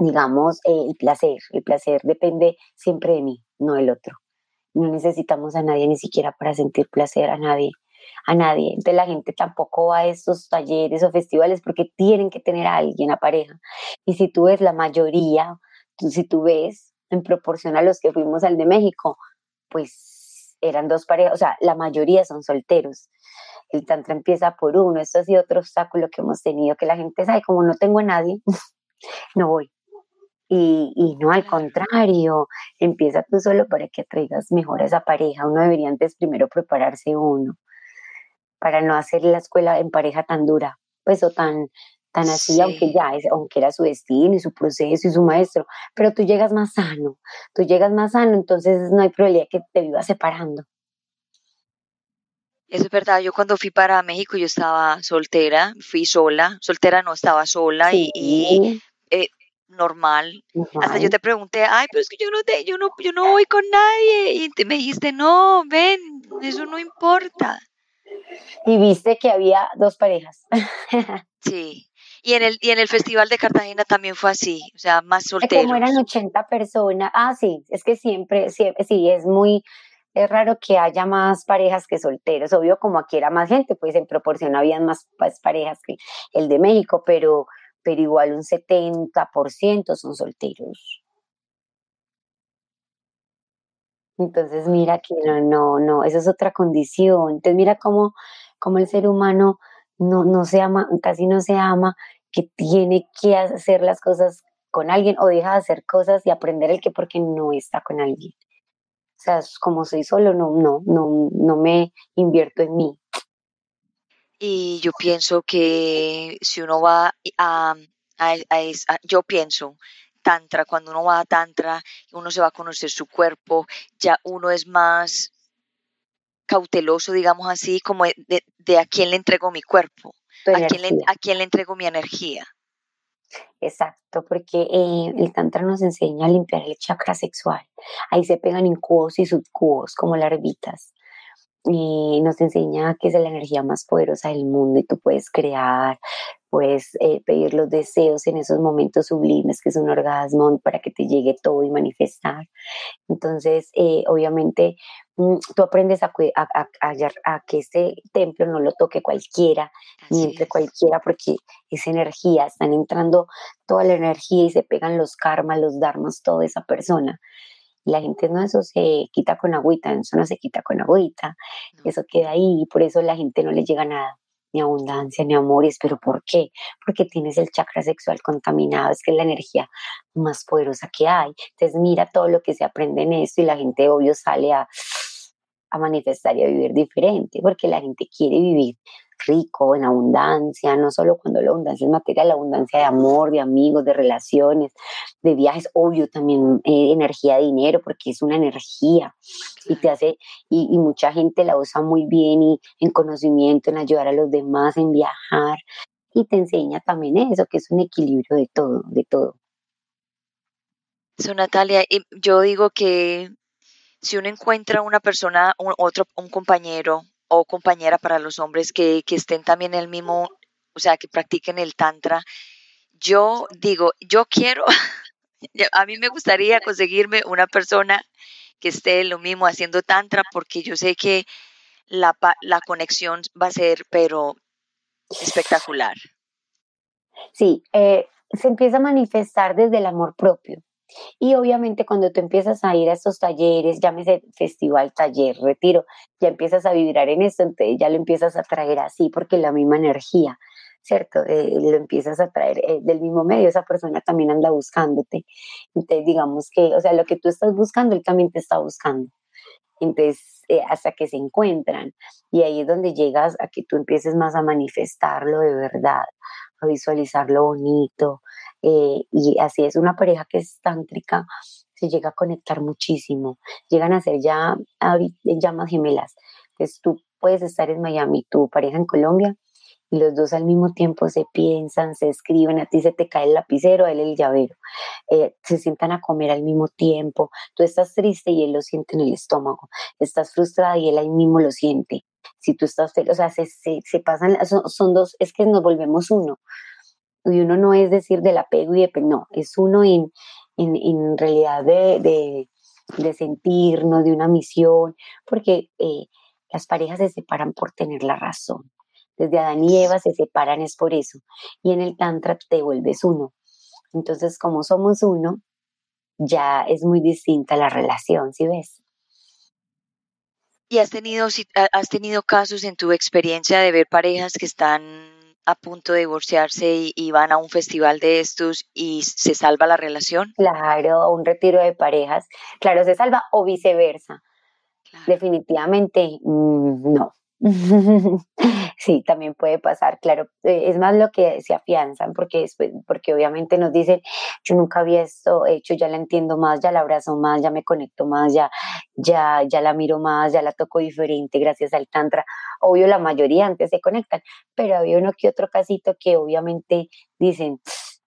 digamos, eh, el placer. El placer depende siempre de mí, no del otro. No necesitamos a nadie ni siquiera para sentir placer a nadie a nadie. Entonces la gente tampoco va a estos talleres o festivales porque tienen que tener a alguien a pareja. Y si tú ves la mayoría, si tú ves en proporción a los que fuimos al de México, pues eran dos parejas, o sea, la mayoría son solteros. El tantra empieza por uno, esto ha sido otro obstáculo que hemos tenido, que la gente sabe, como no tengo a nadie, no voy. Y, y, no, al contrario, empieza tú solo para que traigas mejor a esa pareja. Uno debería antes primero prepararse uno para no hacer la escuela en pareja tan dura, pues o tan, tan así, aunque ya, es, aunque era su destino y su proceso y su maestro, pero tú llegas más sano, tú llegas más sano, entonces no hay probabilidad que te vivas separando. Eso es verdad, yo cuando fui para México yo estaba soltera, fui sola, soltera no estaba sola y, eh, normal. Hasta yo te pregunté, ay, pero es que yo no te, yo no, yo no voy con nadie y te, me dijiste, no, ven, eso no importa y viste que había dos parejas. sí. Y en el y en el Festival de Cartagena también fue así, o sea, más solteros. Como eran 80 personas. Ah, sí, es que siempre, siempre sí, es muy es raro que haya más parejas que solteros. Obvio, como aquí era más gente, pues en proporción habían más pues, parejas que el de México, pero, pero igual un 70% son solteros. Entonces mira que no, no, no, eso es otra condición. Entonces mira cómo, cómo el ser humano no, no se ama, casi no se ama, que tiene que hacer las cosas con alguien o deja de hacer cosas y aprender el que porque no está con alguien. O sea, como soy solo, no, no, no, no me invierto en mí. Y yo pienso que si uno va a, a, a yo pienso tantra, cuando uno va a tantra, uno se va a conocer su cuerpo, ya uno es más cauteloso, digamos así, como de, a quién le entrego mi cuerpo, a quién, le, a quién, le, entrego mi energía. Exacto, porque eh, el tantra nos enseña a limpiar el chakra sexual. Ahí se pegan incubos y subcubos, como larvitas y nos enseña que es la energía más poderosa del mundo y tú puedes crear, puedes eh, pedir los deseos en esos momentos sublimes que es un orgasmo para que te llegue todo y manifestar. Entonces, eh, obviamente, mm, tú aprendes a, a, a, que ese templo no lo toque cualquiera, ni entre cualquiera, porque esa energía, están entrando toda la energía y se pegan los karmas, los dharmas, toda esa persona. La gente no, eso se quita con agüita, eso no se quita con agüita, eso queda ahí y por eso la gente no le llega nada, ni abundancia, ni amores, pero ¿por qué? Porque tienes el chakra sexual contaminado, es que es la energía más poderosa que hay. Entonces mira todo lo que se aprende en esto y la gente obvio sale a, a manifestar y a vivir diferente, porque la gente quiere vivir rico, en abundancia, no solo cuando la abundancia es material, la abundancia de amor, de amigos, de relaciones, de viajes, obvio también eh, energía de dinero, porque es una energía y te hace, y, mucha gente la usa muy bien y en conocimiento, en ayudar a los demás, en viajar, y te enseña también eso, que es un equilibrio de todo, de todo. So, Natalia, yo digo que si uno encuentra una persona, un, otro, un compañero o compañera para los hombres que, estén también en el mismo, o sea, que practiquen el tantra. Yo digo, yo quiero, a mí me gustaría conseguirme una persona que esté lo mismo haciendo tantra porque yo sé que la, la conexión va a ser, pero espectacular. Sí, eh, se empieza a manifestar desde el amor propio. Y obviamente cuando tú empiezas a ir a estos talleres, llámese festival, taller, retiro, ya empiezas a vibrar en esto, entonces ya lo empiezas a traer así porque la misma energía, ¿cierto? Eh, lo empiezas a traer eh, del mismo medio, esa persona también anda buscándote. Entonces digamos que, o sea, lo que tú estás buscando, él también te está buscando. Entonces, eh, hasta que se encuentran. Y ahí es donde llegas a que tú empieces más a manifestarlo de verdad, visualizar lo bonito, eh, y así es una pareja que es tántrica, se llega a conectar muchísimo, llegan a ser ya llamas gemelas. Entonces tú puedes estar en Miami, tu pareja en Colombia, y los dos al mismo tiempo se piensan, se escriben, a ti se te cae el lapicero, a él el llavero, eh, se sientan a comer al mismo tiempo, tú estás triste y él lo siente en el estómago, estás frustrada y él ahí mismo lo siente. Si tú estás feliz, o sea, se, se, pasan, son, son, dos, es que nos volvemos uno y uno no es decir del apego y de, no, es uno en, en, realidad de, de, sentirnos, de una misión, porque eh, las parejas se separan por tener la razón. Desde Adán y Eva se separan es por eso. Y en el Tantra te vuelves uno. Entonces, como somos uno, ya es muy distinta la relación, ¿sí ves? ¿Y has tenido, has tenido casos en tu experiencia de ver parejas que están a punto de divorciarse y, van a un festival de estos y se salva la relación? Claro, un retiro de parejas. Claro, se salva o viceversa. Definitivamente mm, no. sí, también puede pasar, claro. Eh, es más lo que se afianzan, porque, porque obviamente nos dicen, yo nunca había esto hecho, ya la entiendo más, ya la abrazo más, ya me conecto más, ya, ya, ya la miro más, ya la toco diferente gracias al Tantra. Obvio, la mayoría antes se conectan, pero había uno que otro casito que obviamente dicen,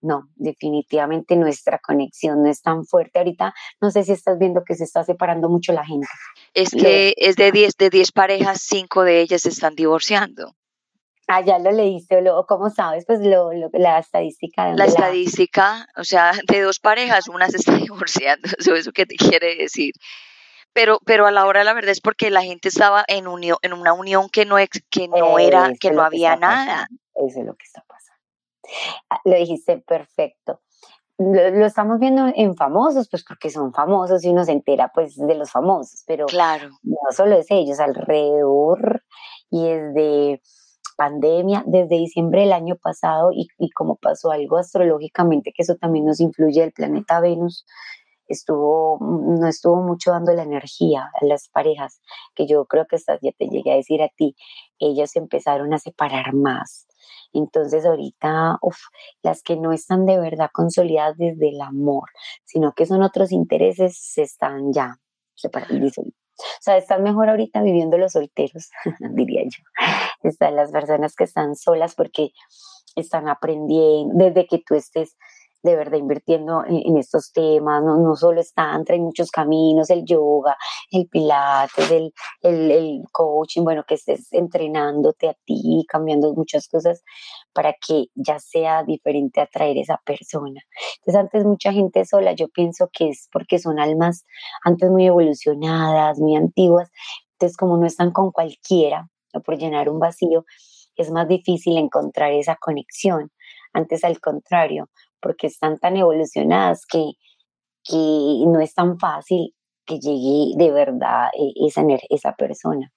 no, definitivamente nuestra conexión no es tan fuerte. Ahorita no sé si estás viendo que se está separando mucho la gente. Es que es de 10 de diez parejas, 5 de ellas se están divorciando. Ah, ya lo leíste, o ¿cómo sabes? Pues lo, la estadística. De la estadística, o sea, de dos parejas, una se está divorciando, eso es lo que te quiere decir. Pero, pero a la hora la verdad es porque la gente estaba en unión, en una unión que no, que no era, que no había nada. Eso es lo que está lo dijiste perfecto. Lo, estamos viendo en famosos, pues porque son famosos y uno se entera pues de los famosos, pero claro. no solo es ellos, alrededor y es de pandemia, desde diciembre del año pasado y, y como pasó algo astrológicamente, que eso también nos influye el planeta Venus, estuvo, no estuvo mucho dando la energía a las parejas, que yo creo que ya te llegué a decir a ti, ellos empezaron a separar más, entonces ahorita, las que no están de verdad consolidadas desde el amor, sino que son otros intereses, se están ya separando. O sea, están mejor ahorita viviendo los solteros, diría yo. Están las personas que están solas porque están aprendiendo, desde que tú estés de verdad invirtiendo en, estos temas, no, no solo está hay muchos caminos, el yoga, el pilates, el, el, coaching, bueno, que estés entrenándote a ti, cambiando muchas cosas para que ya sea diferente atraer esa persona. Entonces antes mucha gente sola, yo pienso que es porque son almas antes muy evolucionadas, muy antiguas, entonces como no están con cualquiera o por llenar un vacío, es más difícil encontrar esa conexión. Antes al contrario, porque están tan evolucionadas que, que no es tan fácil que llegue de verdad eh, esa, esa persona.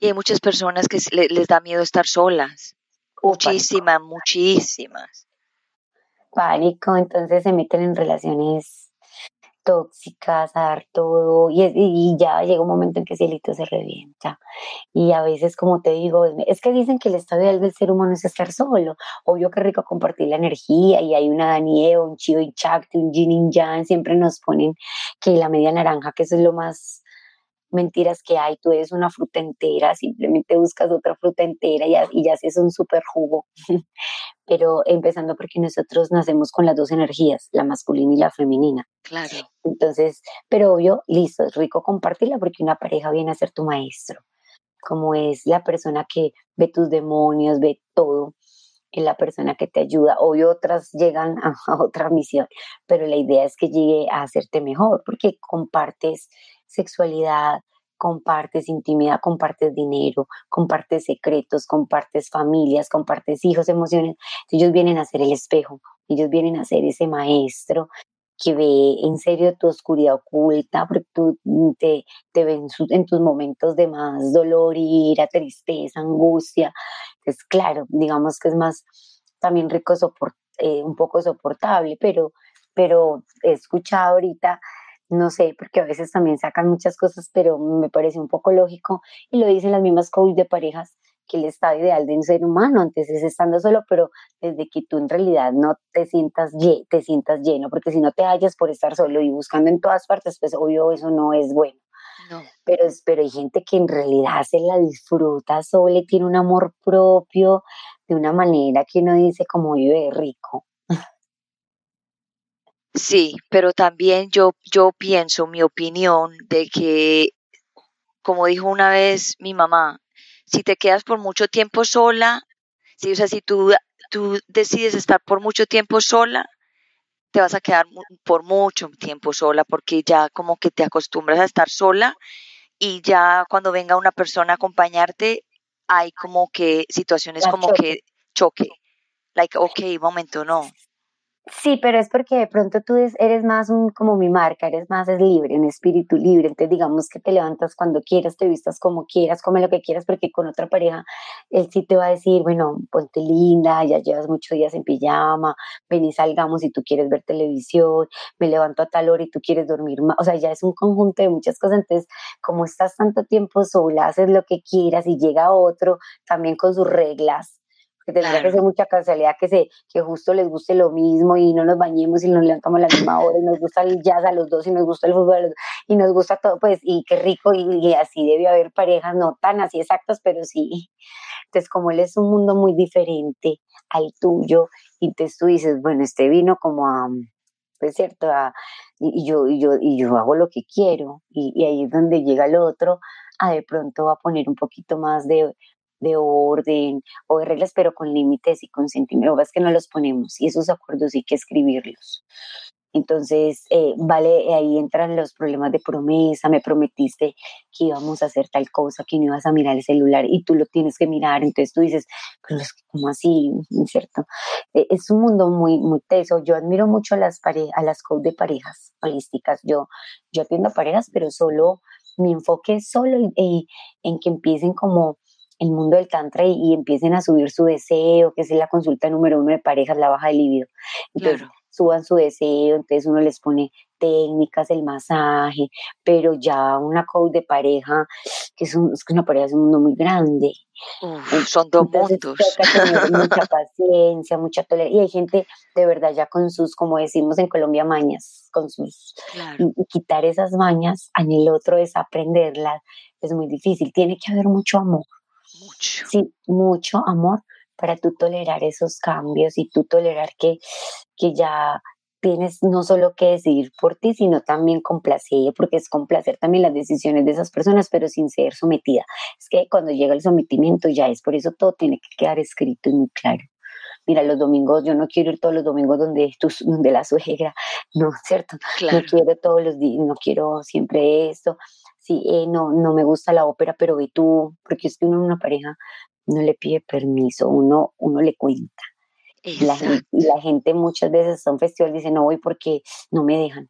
Y hay muchas personas que les da miedo estar solas. muchísimas, muchísimas. Pánico, entonces se meten en relaciones tóxicas, a dar todo, y, y, ya llega un momento en que cielito se revienta. Y a veces, como te digo, es que dicen que el estado ideal del ser humano es estar solo. Obvio que rico compartir la energía, y hay una Daniel, un Chido y Chakti, un Jin Yang, siempre nos ponen que la media naranja, que eso es lo más mentiras que hay, tú eres una fruta entera, simplemente buscas otra fruta entera y ya, y ya haces un súper jugo. Pero empezando porque nosotros nacemos con las dos energías, la masculina y la femenina. Claro. Entonces, pero obvio, listo, es rico compartirla porque una pareja viene a ser tu maestro, como es la persona que ve tus demonios, ve todo, es la persona que te ayuda. Obvio, otras llegan a, a otra misión, pero la idea es que llegue a hacerte mejor porque compartes sexualidad, compartes intimidad, compartes dinero, compartes secretos, compartes familias, compartes hijos, emociones. Ellos vienen a ser el espejo, ellos vienen a ser ese maestro que ve en serio tu oscuridad oculta, porque tú te, te ven en tus momentos de más dolor, ira, tristeza, angustia. Entonces, claro, digamos que es más también rico, eh, un poco soportable, pero, pero he escuchado ahorita no sé, porque a veces también sacan muchas cosas, pero me parece un poco lógico y lo dicen las mismas coach de parejas que el estado ideal de un ser humano antes es estando solo, pero desde que tú en realidad no te sientas, te sientas lleno, porque si no te hallas por estar solo y buscando en todas partes, pues obvio eso no es bueno. No. Pero, pero hay gente que en realidad se la disfruta sola y tiene un amor propio de una manera que uno dice como vive rico. Sí, pero también yo, yo pienso, mi opinión, de que, como dijo una vez mi mamá, si te quedas por mucho tiempo sola, si, o sea, si tú, tú decides estar por mucho tiempo sola, te vas a quedar por mucho tiempo sola porque ya como que te acostumbras a estar sola y ya cuando venga una persona a acompañarte hay como que situaciones como que choque. Like, ok, momento, no. Sí, pero es porque de pronto tú eres más un, como mi marca, eres más es libre, un espíritu libre. Entonces, digamos que te levantas cuando quieras, te vistas como quieras, come lo que quieras, porque con otra pareja él sí te va a decir, bueno, ponte linda, ya llevas muchos días en pijama, ven y salgamos si tú quieres ver televisión, me levanto a tal hora y tú quieres dormir más. O sea, ya es un conjunto de muchas cosas. Entonces, como estás tanto tiempo sola, haces lo que quieras y llega otro también con sus reglas que tendría que ser mucha casualidad que se que justo les guste lo mismo y no nos bañemos y nos levantamos a la misma hora y nos gusta el jazz a los dos y nos gusta el fútbol y nos gusta todo, pues, y qué rico y, así debe haber parejas, no tan así exactas, pero sí. Entonces, como él es un mundo muy diferente al tuyo, y entonces tú dices, bueno, este vino como a, pues cierto, y, yo, y, yo, y yo hago lo que quiero, y, y ahí es donde llega el otro, a de pronto va a poner un poquito más de de orden o de reglas, pero con límites y con sentimientos. Es que no los ponemos y esos acuerdos hay que escribirlos. Entonces, eh, vale, ahí entran los problemas de promesa, me prometiste que íbamos a hacer tal cosa, que no ibas a mirar el celular y tú lo tienes que mirar, entonces tú dices, pero es como así, ¿cierto? E, es un mundo muy, muy teso. Yo admiro mucho a las, a las coach de parejas holísticas. Yo, yo atiendo a parejas, pero solo, mi enfoque es solo en que empiecen como el mundo del tantra y, empiecen a subir su deseo, que es la consulta número uno de parejas, la baja de libido. Entonces, suban su deseo, entonces uno les pone técnicas, el masaje, pero ya una coach de pareja, que es, es que una pareja es un mundo muy grande. son dos mundos. mucha paciencia, mucha tolerancia. Y hay gente de verdad ya con sus, como decimos en Colombia, mañas, con sus... Y, quitar esas mañas en el otro, desaprenderlas, es muy difícil. Tiene que haber mucho amor. Mucho. Sí, mucho amor para tú tolerar esos cambios y tú tolerar que, que ya tienes no solo que decidir por ti, sino también complacer, porque es complacer también las decisiones de esas personas, pero sin ser sometida. Es que cuando llega el sometimiento ya es, por eso todo tiene que quedar escrito y muy claro. Mira, los domingos, yo no quiero ir todos los domingos donde, tu, donde la suegra, no, ¿cierto? No quiero todos los días, no quiero siempre esto sí, eh, no, no me gusta la ópera, pero ve tú, porque es que uno en una pareja no le pide permiso, uno, uno le cuenta. Y la, gente, muchas veces son festivales dice no voy porque no me dejan,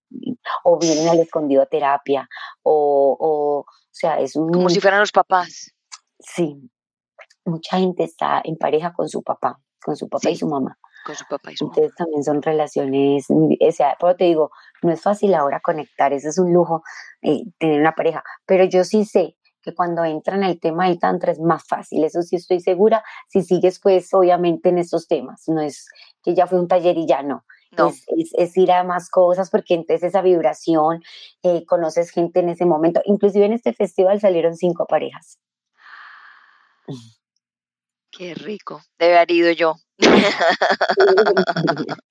o vienen al escondido a terapia, o, o, o sea, es un... Como si fueran los papás. Sí, mucha gente está en pareja con su papá, con su papá y su mamá con su papá y su Entonces también son relaciones, o sea, pero te digo, no es fácil ahora conectar, eso es un lujo eh, tener una pareja, pero yo sí sé que cuando entra en el tema del tantra es más fácil, eso sí estoy segura, si sigues pues obviamente en estos temas, no es que ya fue un taller y ya no, no. Es, ir a más cosas porque entonces esa vibración, eh, conoces gente en ese momento. Inclusive en este festival salieron cinco parejas. Qué rico. Debe haber ido yo.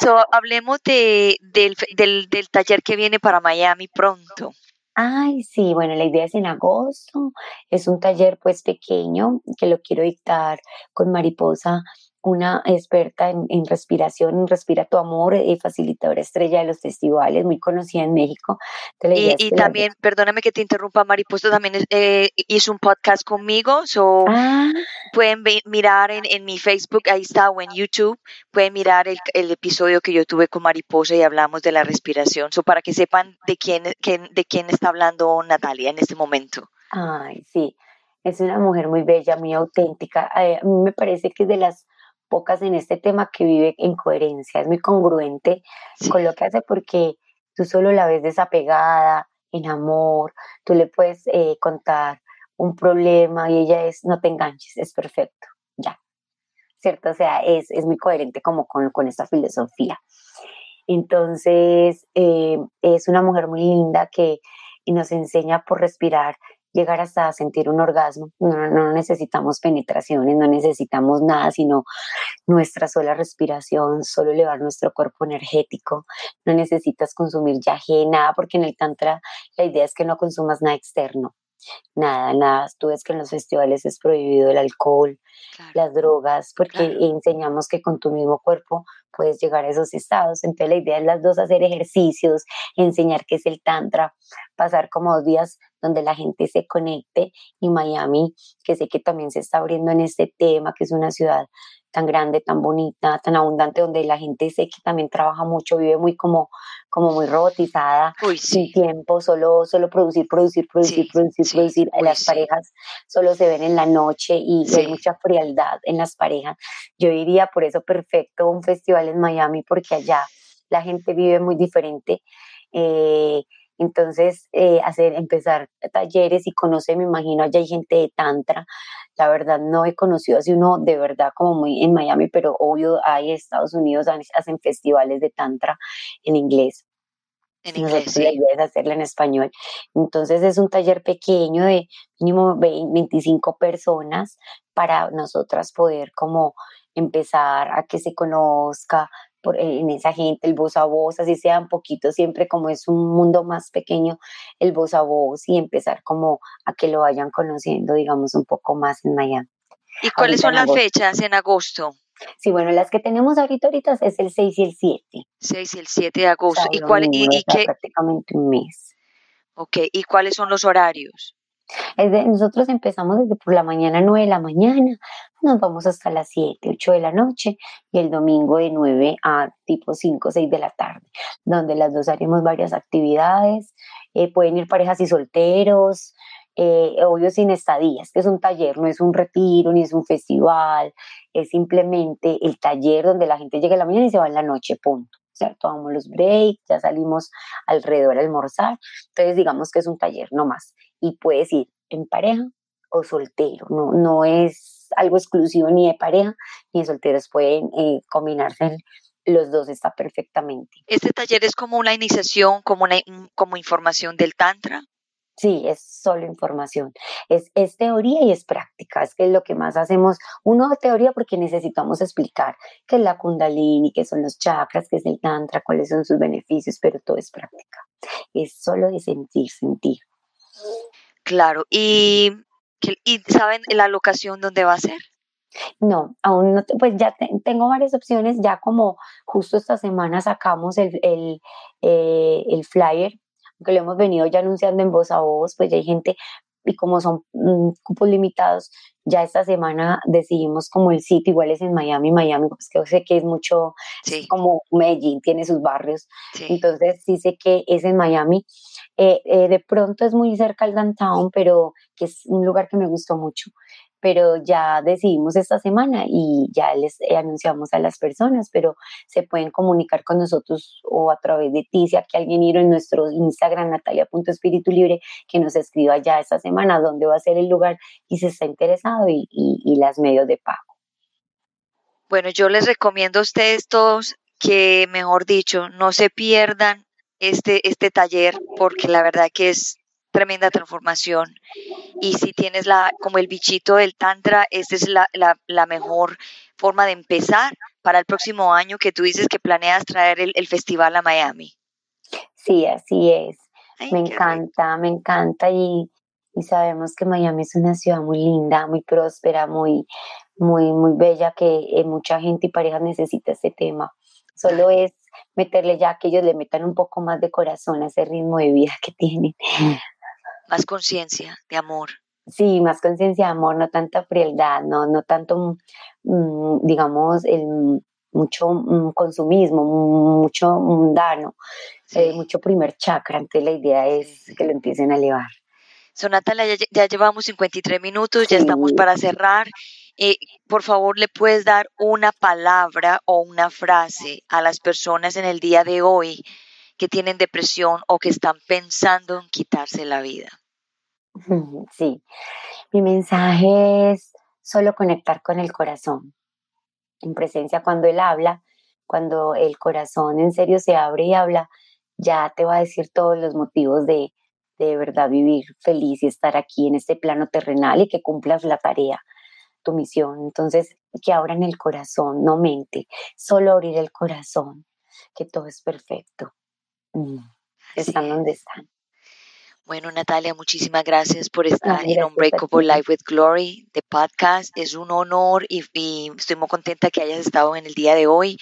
so, hablemos de, del, del, del taller que viene para Miami pronto. Ay, sí, bueno, la idea es en agosto. Es un taller pues pequeño que lo quiero dictar con Mariposa una experta en, respiración, en Respira tu Amor, y eh, facilitadora estrella de los festivales, muy conocida en México. Y, también, perdóname que te interrumpa, Mariposa también eh, hizo un podcast conmigo, so ah. pueden mirar en, mi Facebook, ahí está, o en YouTube, pueden mirar el, episodio que yo tuve con Mariposa y hablamos de la respiración, so para que sepan de quién, de quién está hablando Natalia en este momento. Ay, sí, es una mujer muy bella, muy auténtica. Eh, a mí me parece que es de las pocas en este tema que vive en coherencia, es muy congruente con lo que hace porque tú solo la ves desapegada, en amor, tú le puedes eh, contar un problema y ella es, no te enganches, es perfecto, ya, ¿cierto? O sea, es, es muy coherente como con, con esta filosofía. Entonces, eh, es una mujer muy linda que nos enseña por respirar llegar hasta sentir un orgasmo. No, necesitamos penetraciones, no necesitamos nada, sino nuestra sola respiración, solo elevar nuestro cuerpo energético. No necesitas consumir yaje, nada, porque en el Tantra la idea es que no consumas nada externo. Nada, nada. Tú ves que en los festivales es prohibido el alcohol, las drogas, porque enseñamos que con tu mismo cuerpo puedes llegar a esos estados. Entonces la idea es las dos hacer ejercicios, enseñar qué es el tantra, pasar como dos días donde la gente se conecte y Miami, que sé que también se está abriendo en este tema, que es una ciudad tan grande, tan bonita, tan abundante, donde la gente sé que también trabaja mucho, vive muy como, como muy robotizada, sin tiempo, solo, solo producir, producir, producir, producir, producir. las parejas solo se ven en la noche y hay mucha frialdad en las parejas. Yo diría por eso perfecto un festival en Miami, porque allá la gente vive muy diferente. Eh, entonces, eh, hacer, empezar talleres y conocer, me imagino, allá hay gente de Tantra. La verdad, no he conocido así uno de verdad como muy en Miami, pero obvio hay Estados Unidos, hacen festivales de Tantra en inglés. En inglés, sí. La hacerla en español. Entonces es un taller pequeño de mínimo 25 personas para nosotras poder como empezar a que se conozca, en esa gente, el voz a voz, así sea un poquito, siempre como es un mundo más pequeño, el voz a voz y empezar como a que lo vayan conociendo, digamos, un poco más en Miami. ¿Y cuáles son las fechas en agosto? Sí, bueno, las que tenemos ahorita, ahorita es el 6 y el 7. 6 y el 7 de agosto. ¿Y, cuál, y, y qué? Prácticamente un mes. Ok, ¿y cuáles son los horarios? Nosotros empezamos desde por la mañana, 9 de la mañana, nos vamos hasta las 7, 8 de la noche y el domingo de 9 a tipo 5, 6 de la tarde, donde las dos haremos varias actividades. Eh, pueden ir parejas y solteros, eh, obvio sin estadías, que es un taller, no es un retiro ni es un festival, es simplemente el taller donde la gente llega en la mañana y se va en la noche, punto. ¿cierto? Tomamos los breaks, ya salimos alrededor a almorzar, entonces digamos que es un taller, no más y puedes ir en pareja o soltero, no, no es algo exclusivo ni de pareja ni de solteros, pueden eh, combinarse los dos, está perfectamente. ¿Este taller es como una iniciación, como, una, como información del Tantra? Sí, es solo información. Es, es, teoría y es práctica. Es que es lo que más hacemos. Uno teoría porque necesitamos explicar qué es la kundalini, qué son los chakras, qué es el tantra, cuáles son sus beneficios, pero todo es práctica. Es solo de sentir, sentir. Claro, ¿y, y saben la locación donde va a ser? No, aún no, pues ya tengo varias opciones, ya como justo esta semana sacamos el, el, eh, el flyer, aunque lo hemos venido ya anunciando en voz a voz, pues ya hay gente, y como son mm, cupos limitados, ya esta semana decidimos como el sitio, igual es en Miami, Miami, pues que sé que es mucho, como Medellín, tiene sus barrios, entonces sí sé que es en Miami, eh, eh, de pronto es muy cerca al downtown, pero que es un lugar que me gustó mucho. Pero ya decidimos esta semana y ya les anunciamos a las personas, pero se pueden comunicar con nosotros o a través de ti, si aquí alguien ir en nuestro Instagram, natalia.espíritu libre, que nos escriba ya esta semana dónde va a ser el lugar y se está interesado y, y las medios de pago. Bueno, yo les recomiendo a ustedes todos que, mejor dicho, no se pierdan este, este taller porque la verdad que es tremenda transformación. Y si tienes la, como el bichito del Tantra, esta es la, la, mejor forma de empezar para el próximo año que tú dices que planeas traer el, festival a Miami. Sí, así es. me encanta, me encanta y, y, sabemos que Miami es una ciudad muy linda, muy próspera, muy, muy, muy bella, que eh, mucha gente y parejas necesita este tema. Solo es meterle ya que ellos le metan un poco más de corazón a ese ritmo de vida que tienen. Más conciencia de amor. Sí, más conciencia de amor, no tanta frialdad, no, no tanto, mm, digamos, el mucho mm, consumismo, mucho mundano, eh, mucho primer chakra. Entonces la idea es que lo empiecen a elevar. So, Natalia, ya, llevamos 53 minutos, ya estamos para cerrar. Eh, por favor, ¿le puedes dar una palabra o una frase a las personas en el día de hoy que tienen depresión o que están pensando en quitarse la vida? Sí, mi mensaje es solo conectar con el corazón. En presencia, cuando él habla, cuando el corazón en serio se abre y habla, ya te va a decir todos los motivos de, de verdad vivir feliz y estar aquí en este plano terrenal y que cumplas la tarea tu misión. Entonces, que abran el corazón, no mente, solo abrir el corazón, que todo es perfecto. Mm, están donde están. Bueno, Natalia, muchísimas gracias por estar en Unbreakable Life with Glory, de podcast. Es un honor y, estoy muy contenta que hayas estado en el día de hoy,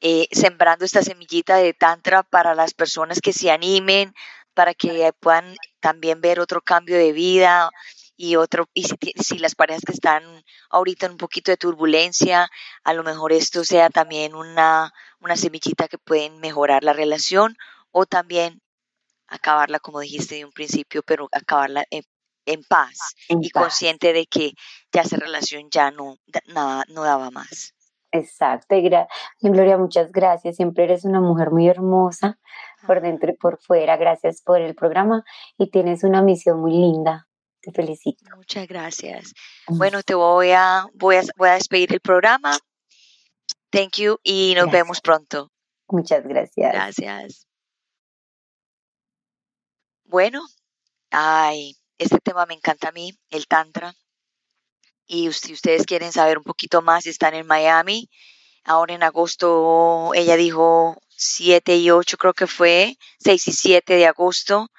eh, sembrando esta semillita de Tantra para las personas que se animen, para que puedan también ver otro cambio de vida y otro, y si, las parejas que están ahorita en un poquito de turbulencia, a lo mejor esto sea también una, una semillita que pueden mejorar la relación o también acabarla, como dijiste de un principio, pero acabarla en, paz y consciente de que ya esa relación ya no, nada, no daba más. Exacto, y Gloria, muchas gracias. Siempre eres una mujer muy hermosa por dentro y por fuera. Gracias por el programa y tienes una misión muy linda. Te felicito. Muchas gracias. Bueno, te voy a, voy a, voy a despedir el programa. Thank you y nos vemos pronto. Muchas gracias. Gracias. Bueno, ay, este tema me encanta a mí, el Tantra. Y si ustedes quieren saber un poquito más, están en Miami. Ahora en agosto, ella dijo 7 y 8, creo que fue, 6 y 7 de agosto.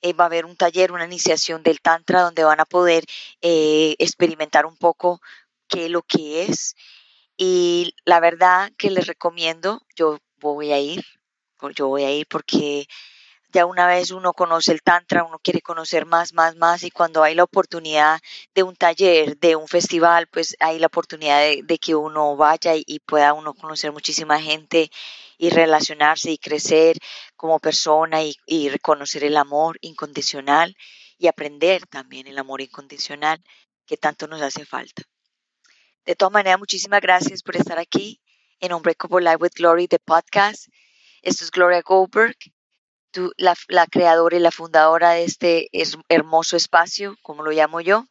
Eh, va a haber un taller, una iniciación del Tantra, donde van a poder eh, experimentar un poco qué es lo que es. Y la verdad que les recomiendo, yo voy a ir, yo voy a ir porque ya una vez uno conoce el Tantra, uno quiere conocer más, más, más, y cuando hay la oportunidad de un taller, de un festival, pues hay la oportunidad de, que uno vaya y, pueda uno conocer muchísima gente y relacionarse y crecer como persona y, y reconocer el amor incondicional y aprender también el amor incondicional que tanto nos hace falta. De todas maneras, muchísimas gracias por estar aquí en Unbreakable Life with Glory, de podcast. Esto es Gloria Goldberg la, creadora y la fundadora de este hermoso espacio, como lo llamo yo.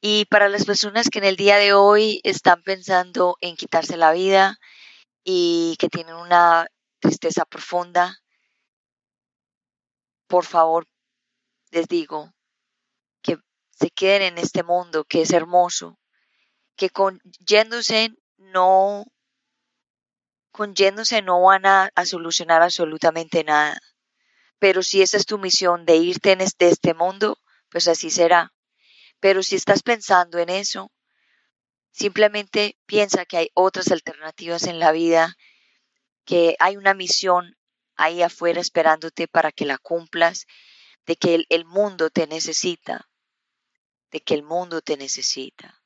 Y para las personas que en el día de hoy están pensando en quitarse la vida y que tienen una tristeza profunda, por favor, les digo que se queden en este mundo que es hermoso, que con yéndose no con yéndose no van a solucionar absolutamente nada pero si esa es tu misión de irte en este, mundo, pues así será. Pero si estás pensando en eso, simplemente piensa que hay otras alternativas en la vida, que hay una misión ahí afuera esperándote para que la cumplas, de que el mundo te necesita, de que el mundo te necesita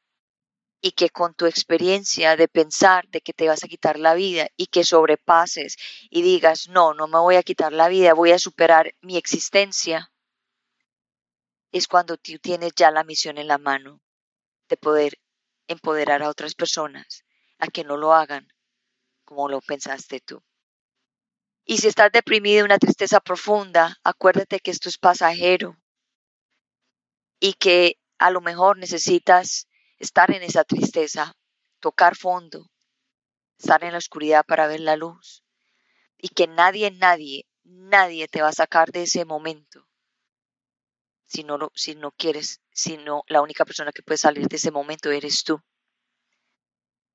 y que con tu experiencia de pensar de que te vas a quitar la vida y que sobrepases y digas, no, no me voy a quitar la vida, voy a superar mi existencia, es cuando tú tienes ya la misión en la mano de poder empoderar a otras personas a que no lo hagan como lo pensaste tú. Y si estás deprimido, una tristeza profunda, acuérdate que esto es pasajero y que a lo mejor necesitas estar en esa tristeza, tocar fondo, estar en la oscuridad para ver la luz y que nadie, nadie, nadie te va a sacar de ese momento. Si no, quieres, si no, la única persona que puede salir de ese momento eres tú.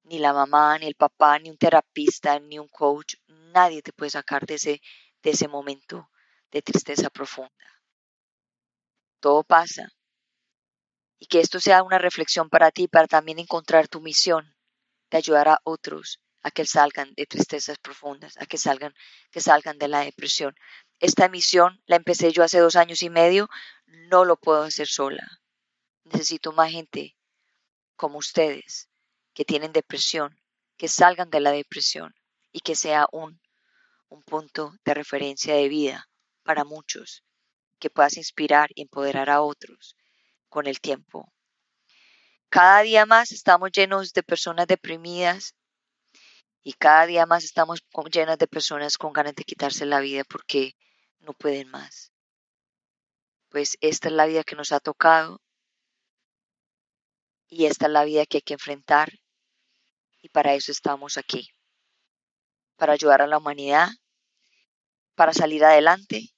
Ni la mamá, ni el papá, ni un terapista, ni un coach, nadie te puede sacar de ese, de ese momento de tristeza profunda. Todo pasa, y que esto sea una reflexión para ti, para también encontrar tu misión de ayudar a otros a que salgan de tristezas profundas, a que salgan, que salgan de la depresión. Esta misión la empecé yo hace dos años y medio, no lo puedo hacer sola. Necesito más gente como ustedes que tienen depresión, que salgan de la depresión y que sea un, un punto de referencia de vida para muchos, que puedas inspirar y empoderar a otros con el tiempo. Cada día más estamos llenos de personas deprimidas y cada día más estamos llenas de personas con ganas de quitarse la vida porque no pueden más. Pues esta es la vida que nos ha tocado y esta es la vida que hay que enfrentar y para eso estamos aquí, para ayudar a la humanidad, para salir adelante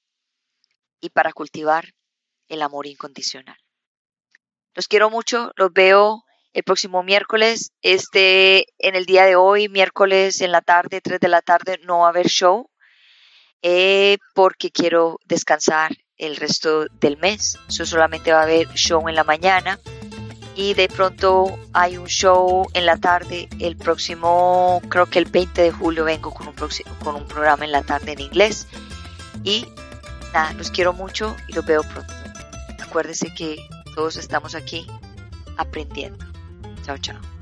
y para cultivar el amor incondicional. Los quiero mucho, los veo el próximo miércoles. Este, en el día de hoy, miércoles en la tarde, 3 de la tarde, no va a haber show eh, porque quiero descansar el resto del mes. Eso solamente va a haber show en la mañana y de pronto hay un show en la tarde. El próximo, creo que el 20 de julio vengo con un, con un programa en la tarde en inglés. Y nada, los quiero mucho y los veo pronto. Acuérdense que todos estamos aquí aprendiendo. Chao, chao.